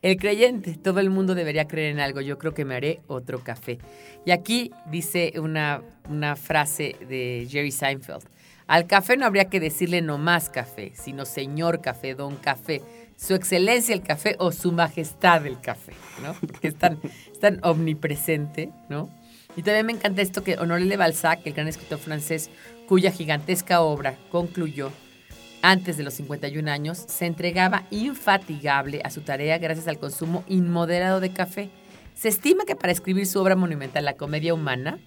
[SPEAKER 2] El creyente. Todo el mundo debería creer en algo. Yo creo que me haré otro café. Y aquí dice una, una frase de Jerry Seinfeld. Al café no habría que decirle no más café, sino señor café, don café, su excelencia el café o su majestad el café, ¿no? Porque es tan, es tan omnipresente, ¿no? Y también me encanta esto que Honoré de Balzac, el gran escritor francés, cuya gigantesca obra concluyó antes de los 51 años, se entregaba infatigable a su tarea gracias al consumo inmoderado de café. Se estima que para escribir su obra monumental, La Comedia Humana,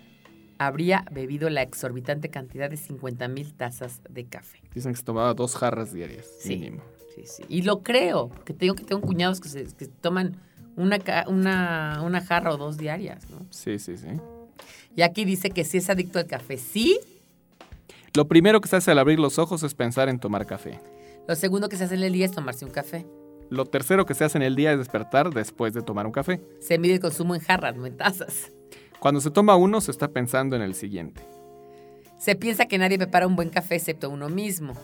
[SPEAKER 2] habría bebido la exorbitante cantidad de 50 mil tazas de café.
[SPEAKER 3] Dicen que se tomaba dos jarras diarias,
[SPEAKER 2] Sí.
[SPEAKER 3] mínimo.
[SPEAKER 2] Sí, sí. Y lo creo, porque tengo que tengo cuñados que, se, que toman una, una, una jarra o dos diarias, ¿no?
[SPEAKER 3] Sí, sí, sí.
[SPEAKER 2] Y aquí dice que si es adicto al café, sí.
[SPEAKER 3] Lo primero que se hace al abrir los ojos es pensar en tomar café.
[SPEAKER 2] Lo segundo que se hace en el día es tomarse un café.
[SPEAKER 3] Lo tercero que se hace en el día es despertar después de tomar un café.
[SPEAKER 2] Se mide el consumo en jarras, no en tazas.
[SPEAKER 3] Cuando se toma uno, se está pensando en el siguiente.
[SPEAKER 2] Se piensa que nadie prepara un buen café excepto uno mismo.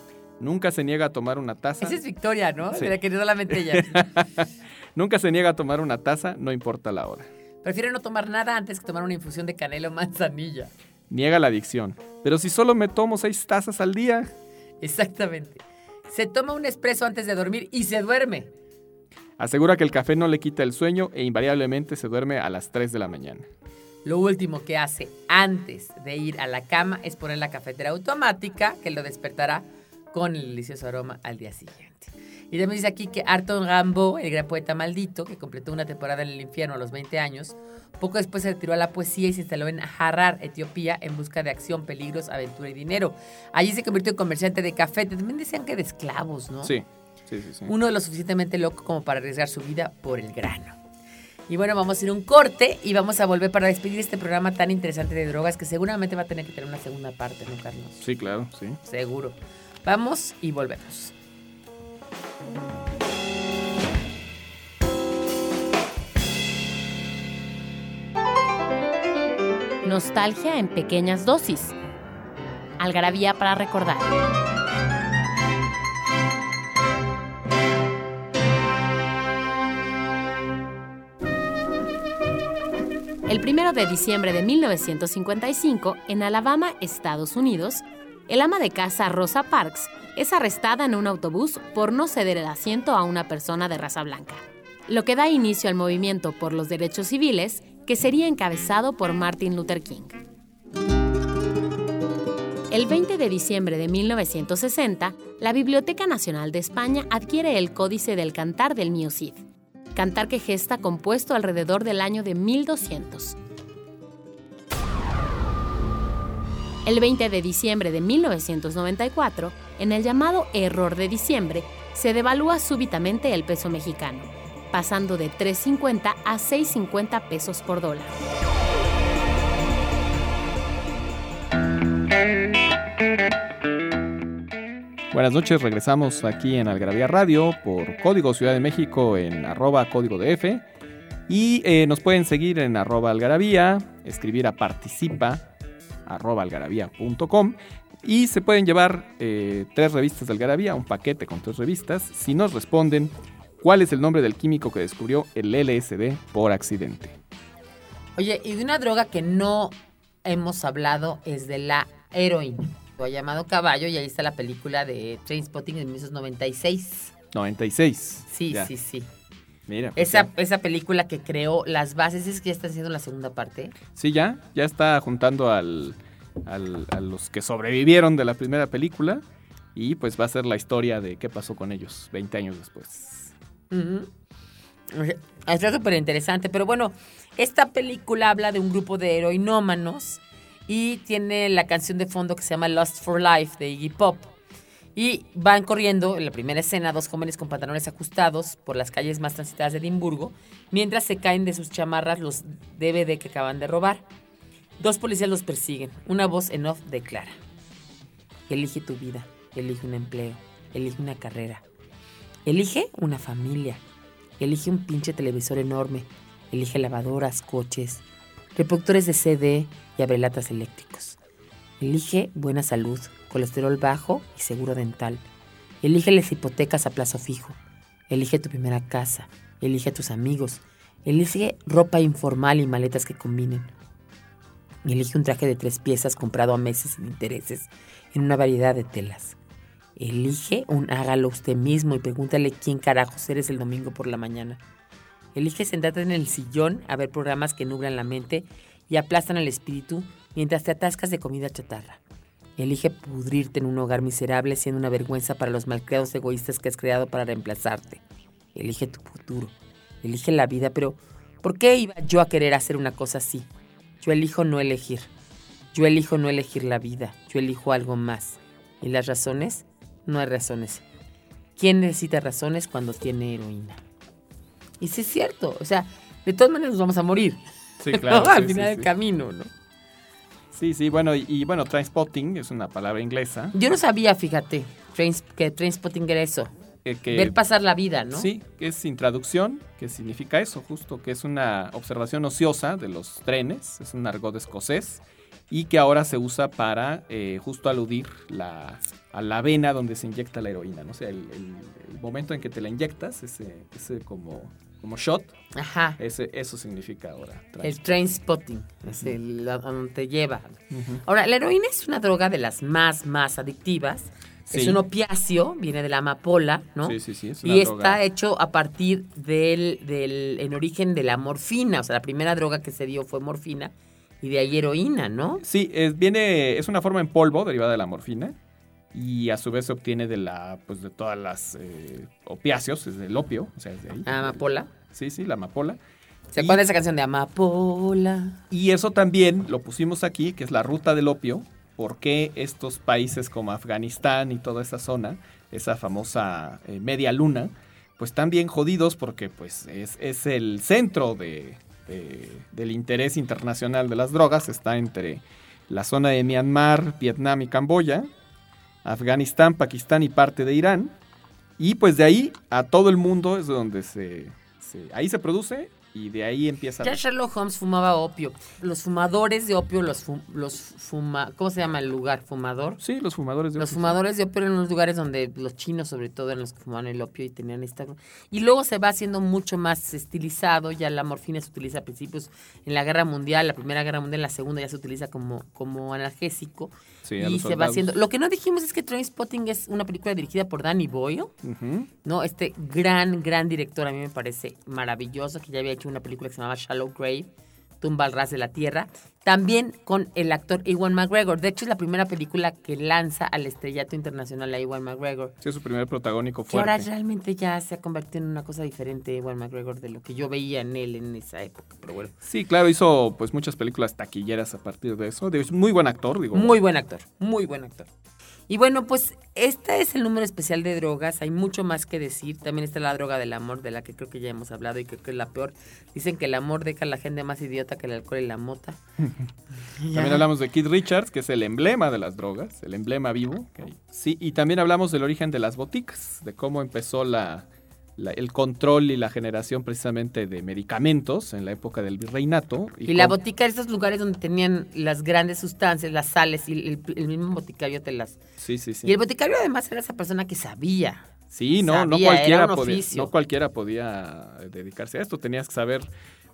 [SPEAKER 3] Nunca se niega a tomar una taza.
[SPEAKER 2] Esa es Victoria, ¿no?
[SPEAKER 3] Sí.
[SPEAKER 2] La que solamente ella.
[SPEAKER 3] Nunca se niega a tomar una taza, no importa la hora.
[SPEAKER 2] Prefiero no tomar nada antes que tomar una infusión de canela o manzanilla.
[SPEAKER 3] Niega la adicción. Pero si solo me tomo seis tazas al día,
[SPEAKER 2] Exactamente. Se toma un espresso antes de dormir y se duerme.
[SPEAKER 3] asegura que el café no le quita el sueño e invariablemente se duerme a las 3 de la mañana.
[SPEAKER 2] Lo último que hace antes de ir a la cama es poner la cafetera automática que lo despertará con el delicioso aroma al día siguiente. Y también dice aquí que Arthur Rimbaud, el gran poeta maldito, que completó una temporada en el infierno a los 20 años, poco después se retiró a la poesía y se instaló en Harar, Etiopía, en busca de acción, peligros, aventura y dinero. Allí se convirtió en comerciante de café. También decían que de esclavos, ¿no?
[SPEAKER 3] Sí, sí, sí. sí.
[SPEAKER 2] Uno de lo suficientemente loco como para arriesgar su vida por el grano. Y bueno, vamos a ir a un corte y vamos a volver para despedir este programa tan interesante de drogas que seguramente va a tener que tener una segunda parte, ¿no, Carlos?
[SPEAKER 3] Sí, claro, sí.
[SPEAKER 2] Seguro. Vamos y volvemos.
[SPEAKER 1] Nostalgia en pequeñas dosis. Algarabía para recordar. El primero de diciembre de 1955, en Alabama, Estados Unidos, el ama de casa Rosa Parks es arrestada en un autobús por no ceder el asiento a una persona de raza blanca, lo que da inicio al movimiento por los derechos civiles que sería encabezado por Martin Luther King. El 20 de diciembre de 1960, la Biblioteca Nacional de España adquiere el Códice del Cantar del Mio Cid, cantar que gesta compuesto alrededor del año de 1200. El 20 de diciembre de 1994, en el llamado Error de Diciembre, se devalúa súbitamente el peso mexicano, pasando de 3.50 a 6.50 pesos por dólar.
[SPEAKER 3] Buenas noches, regresamos aquí en Algravía Radio por Código Ciudad de México en arroba código de. Y eh, nos pueden seguir en arroba algarabía, escribir a participa arroba algarabía.com. Y se pueden llevar eh, tres revistas del Garabía, un paquete con tres revistas, si nos responden cuál es el nombre del químico que descubrió el LSD por accidente.
[SPEAKER 2] Oye, y de una droga que no hemos hablado es de la heroína. Lo ha llamado caballo y ahí está la película de Trainspotting de 1996.
[SPEAKER 3] 96.
[SPEAKER 2] Sí,
[SPEAKER 3] Ya,
[SPEAKER 2] sí, sí.
[SPEAKER 3] Mira. pues
[SPEAKER 2] esa película que creó las bases es que ya está haciendo la segunda parte.
[SPEAKER 3] Sí, ya, ya está juntando al, a los que sobrevivieron de la primera película y pues va a ser la historia de qué pasó con ellos 20 años después.
[SPEAKER 2] Ujú. Está súper interesante, pero bueno, esta película habla de un grupo de heroinómanos y tiene la canción de fondo que se llama Lost for Life de Iggy Pop. Y van corriendo en la primera escena dos jóvenes con pantalones ajustados por las calles más transitadas de Edimburgo, mientras se caen de sus chamarras los DVD que acaban de robar. Dos policías los persiguen. Una voz en off declara. Elige tu vida, elige un empleo, elige una carrera, elige una familia, elige un pinche televisor enorme, elige lavadoras, coches, reproductores de CD y abrelatas eléctricos. Elige buena salud, colesterol bajo y seguro dental. Elige las hipotecas a plazo fijo. Elige tu primera casa. Elige a tus amigos. Elige ropa informal y maletas que combinen. Elige un traje de tres piezas comprado a meses sin intereses en una variedad de telas. Elige un hágalo usted mismo y pregúntale quién carajos eres el domingo por la mañana. Elige sentarte en el sillón a ver programas que nublan la mente y aplastan el espíritu mientras te atascas de comida chatarra. Elige pudrirte en un hogar miserable siendo una vergüenza para los malcriados egoístas que has creado para reemplazarte. Elige tu futuro. Elige la vida, pero ¿por qué iba yo a querer hacer una cosa así? Yo elijo no elegir. Yo elijo no elegir la vida. Yo elijo algo más. ¿Y las razones? No hay razones. ¿Quién necesita razones cuando tiene heroína? Y sí es cierto. O sea, de todas maneras nos vamos a morir.
[SPEAKER 3] Sí,
[SPEAKER 2] ¿no?
[SPEAKER 3] claro.
[SPEAKER 2] Al
[SPEAKER 3] sí,
[SPEAKER 2] final
[SPEAKER 3] sí,
[SPEAKER 2] del
[SPEAKER 3] sí.
[SPEAKER 2] camino, ¿no?
[SPEAKER 3] Sí, sí, bueno, y, y bueno, Transpotting es una palabra inglesa.
[SPEAKER 2] Yo no sabía, fíjate, trains- que Trainspotting era eso.
[SPEAKER 3] Eh, que,
[SPEAKER 2] Ver pasar la vida, ¿no?
[SPEAKER 3] Sí, que es sin traducción, que significa eso, justo, que es una observación ociosa de los trenes, es un argot escocés, y que ahora se usa para eh, justo aludir la, a la vena donde se inyecta la heroína, ¿no? O sea, el, el- el momento en que te la inyectas, ese, ese como, como shot,
[SPEAKER 2] Ajá.
[SPEAKER 3] ese, eso significa ahora.
[SPEAKER 2] El train spotting, es el, a donde te lleva. Ahora, la heroína es una droga de las más, más adictivas. Es
[SPEAKER 3] Sí.
[SPEAKER 2] un opiáceo, viene de la amapola, ¿no?
[SPEAKER 3] Sí, sí, sí, es una
[SPEAKER 2] Y
[SPEAKER 3] droga.
[SPEAKER 2] está hecho a partir del, del, en origen de la morfina. O sea, la primera droga que se dio fue morfina y de ahí heroína, ¿no?
[SPEAKER 3] Sí, es, viene, es una forma en polvo derivada de la morfina y a su vez se obtiene de la, pues de todas las eh, opiáceos, es del opio, o sea, es de ahí.
[SPEAKER 2] Amapola.
[SPEAKER 3] Sí, sí, la amapola.
[SPEAKER 2] ¿Se acuerdan esa canción de Amapola?
[SPEAKER 3] Y eso también lo pusimos aquí, que es la ruta del opio, porque estos países como Afganistán y toda esa zona, esa famosa eh, media luna, pues están bien jodidos porque pues es, es el centro de, de- del interés internacional de las drogas, está entre la zona de Myanmar, Vietnam y Camboya, Afganistán, Pakistán y parte de Irán, y pues de ahí a todo el mundo es donde se, se- ahí se produce y de ahí empieza...
[SPEAKER 2] Ya Sherlock Holmes fumaba opio. Los fumadores de opio, los, fu- los fuma... ¿Cómo se llama el lugar? ¿Fumador?
[SPEAKER 3] Sí, los fumadores de
[SPEAKER 2] Los
[SPEAKER 3] opio.
[SPEAKER 2] fumadores de opio eran los lugares donde los chinos, sobre todo, eran los que fumaban el opio y tenían esta. Y luego se va haciendo mucho más estilizado. Ya la morfina se utiliza a principios en la guerra mundial, la primera guerra mundial, la segunda ya se utiliza como, como analgésico.
[SPEAKER 3] Sí,
[SPEAKER 2] y se va haciendo. Lo que no dijimos es que Trainspotting es una película dirigida por Danny Boyle. ¿no? Este gran, gran director a mí me parece maravilloso, que ya había hecho una película que se llamaba Shallow Grave, Tumba al ras de la tierra. También con el actor Ewan McGregor. De hecho, es la primera película que lanza al estrellato internacional a Ewan McGregor.
[SPEAKER 3] Sí, es su primer protagónico
[SPEAKER 2] Que ahora
[SPEAKER 3] fuerte.
[SPEAKER 2] realmente ya se ha convertido en una cosa diferente Ewan McGregor de lo que yo veía en él en esa época. Pero bueno,
[SPEAKER 3] Sí, claro, hizo pues muchas películas taquilleras a partir de eso. Es muy buen actor, digo.
[SPEAKER 2] Muy buen actor, muy buen actor. Y bueno, pues este es el número especial de drogas. Hay mucho más que decir. También está la droga del amor, de la que creo que ya hemos hablado y creo que es la peor. Dicen que el amor deja a la gente más idiota que el alcohol y la mota.
[SPEAKER 3] También hablamos de Keith Richards, que es el emblema de las drogas, el emblema vivo. Sí, y también hablamos del origen de las boticas, de cómo empezó la, la- el control y la generación precisamente de medicamentos en la época del virreinato.
[SPEAKER 2] Y, la
[SPEAKER 3] con-
[SPEAKER 2] botica, esos lugares donde tenían las grandes sustancias, las sales, y el, el mismo boticario te las...
[SPEAKER 3] Sí, sí, sí.
[SPEAKER 2] Y el boticario además era esa persona que sabía.
[SPEAKER 3] Sí, no, no cualquiera, podía, no cualquiera podía dedicarse a esto. Tenías que saber,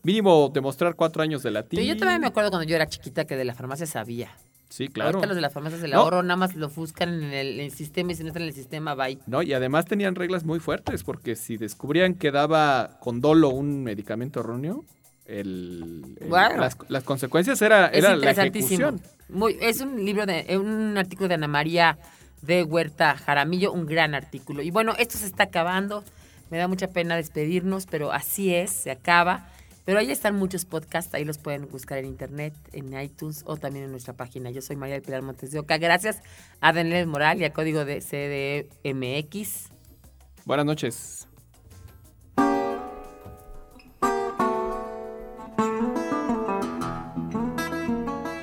[SPEAKER 3] mínimo, demostrar cuatro años de latín.
[SPEAKER 2] Pero yo también me acuerdo cuando yo era chiquita que de la farmacia sabía.
[SPEAKER 3] Sí, claro.
[SPEAKER 2] Ahorita los de las farmacias del
[SPEAKER 3] No.
[SPEAKER 2] ahorro nada más lo buscan en el, en el sistema y si no está en el sistema, bye.
[SPEAKER 3] No, y además tenían reglas muy fuertes, porque si descubrían que daba con dolo un medicamento erróneo, el, el-
[SPEAKER 2] Bueno.
[SPEAKER 3] las, las consecuencias era, era la ejecución.
[SPEAKER 2] Muy, es un libro de, un artículo de Ana María de Huerta Jaramillo, un gran artículo. Y bueno, esto se está acabando. Me da mucha pena despedirnos, pero así es, se acaba. Pero ahí están muchos podcasts, ahí los pueden buscar en internet, en iTunes o también en nuestra página. Yo soy María del Pilar Montes de Oca. Gracias a Daniel Moral y a Código de CDMX.
[SPEAKER 3] Buenas noches.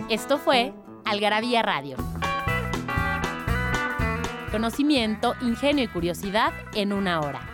[SPEAKER 1] Esto fue Algarabía Radio. Conocimiento, ingenio y curiosidad en una hora.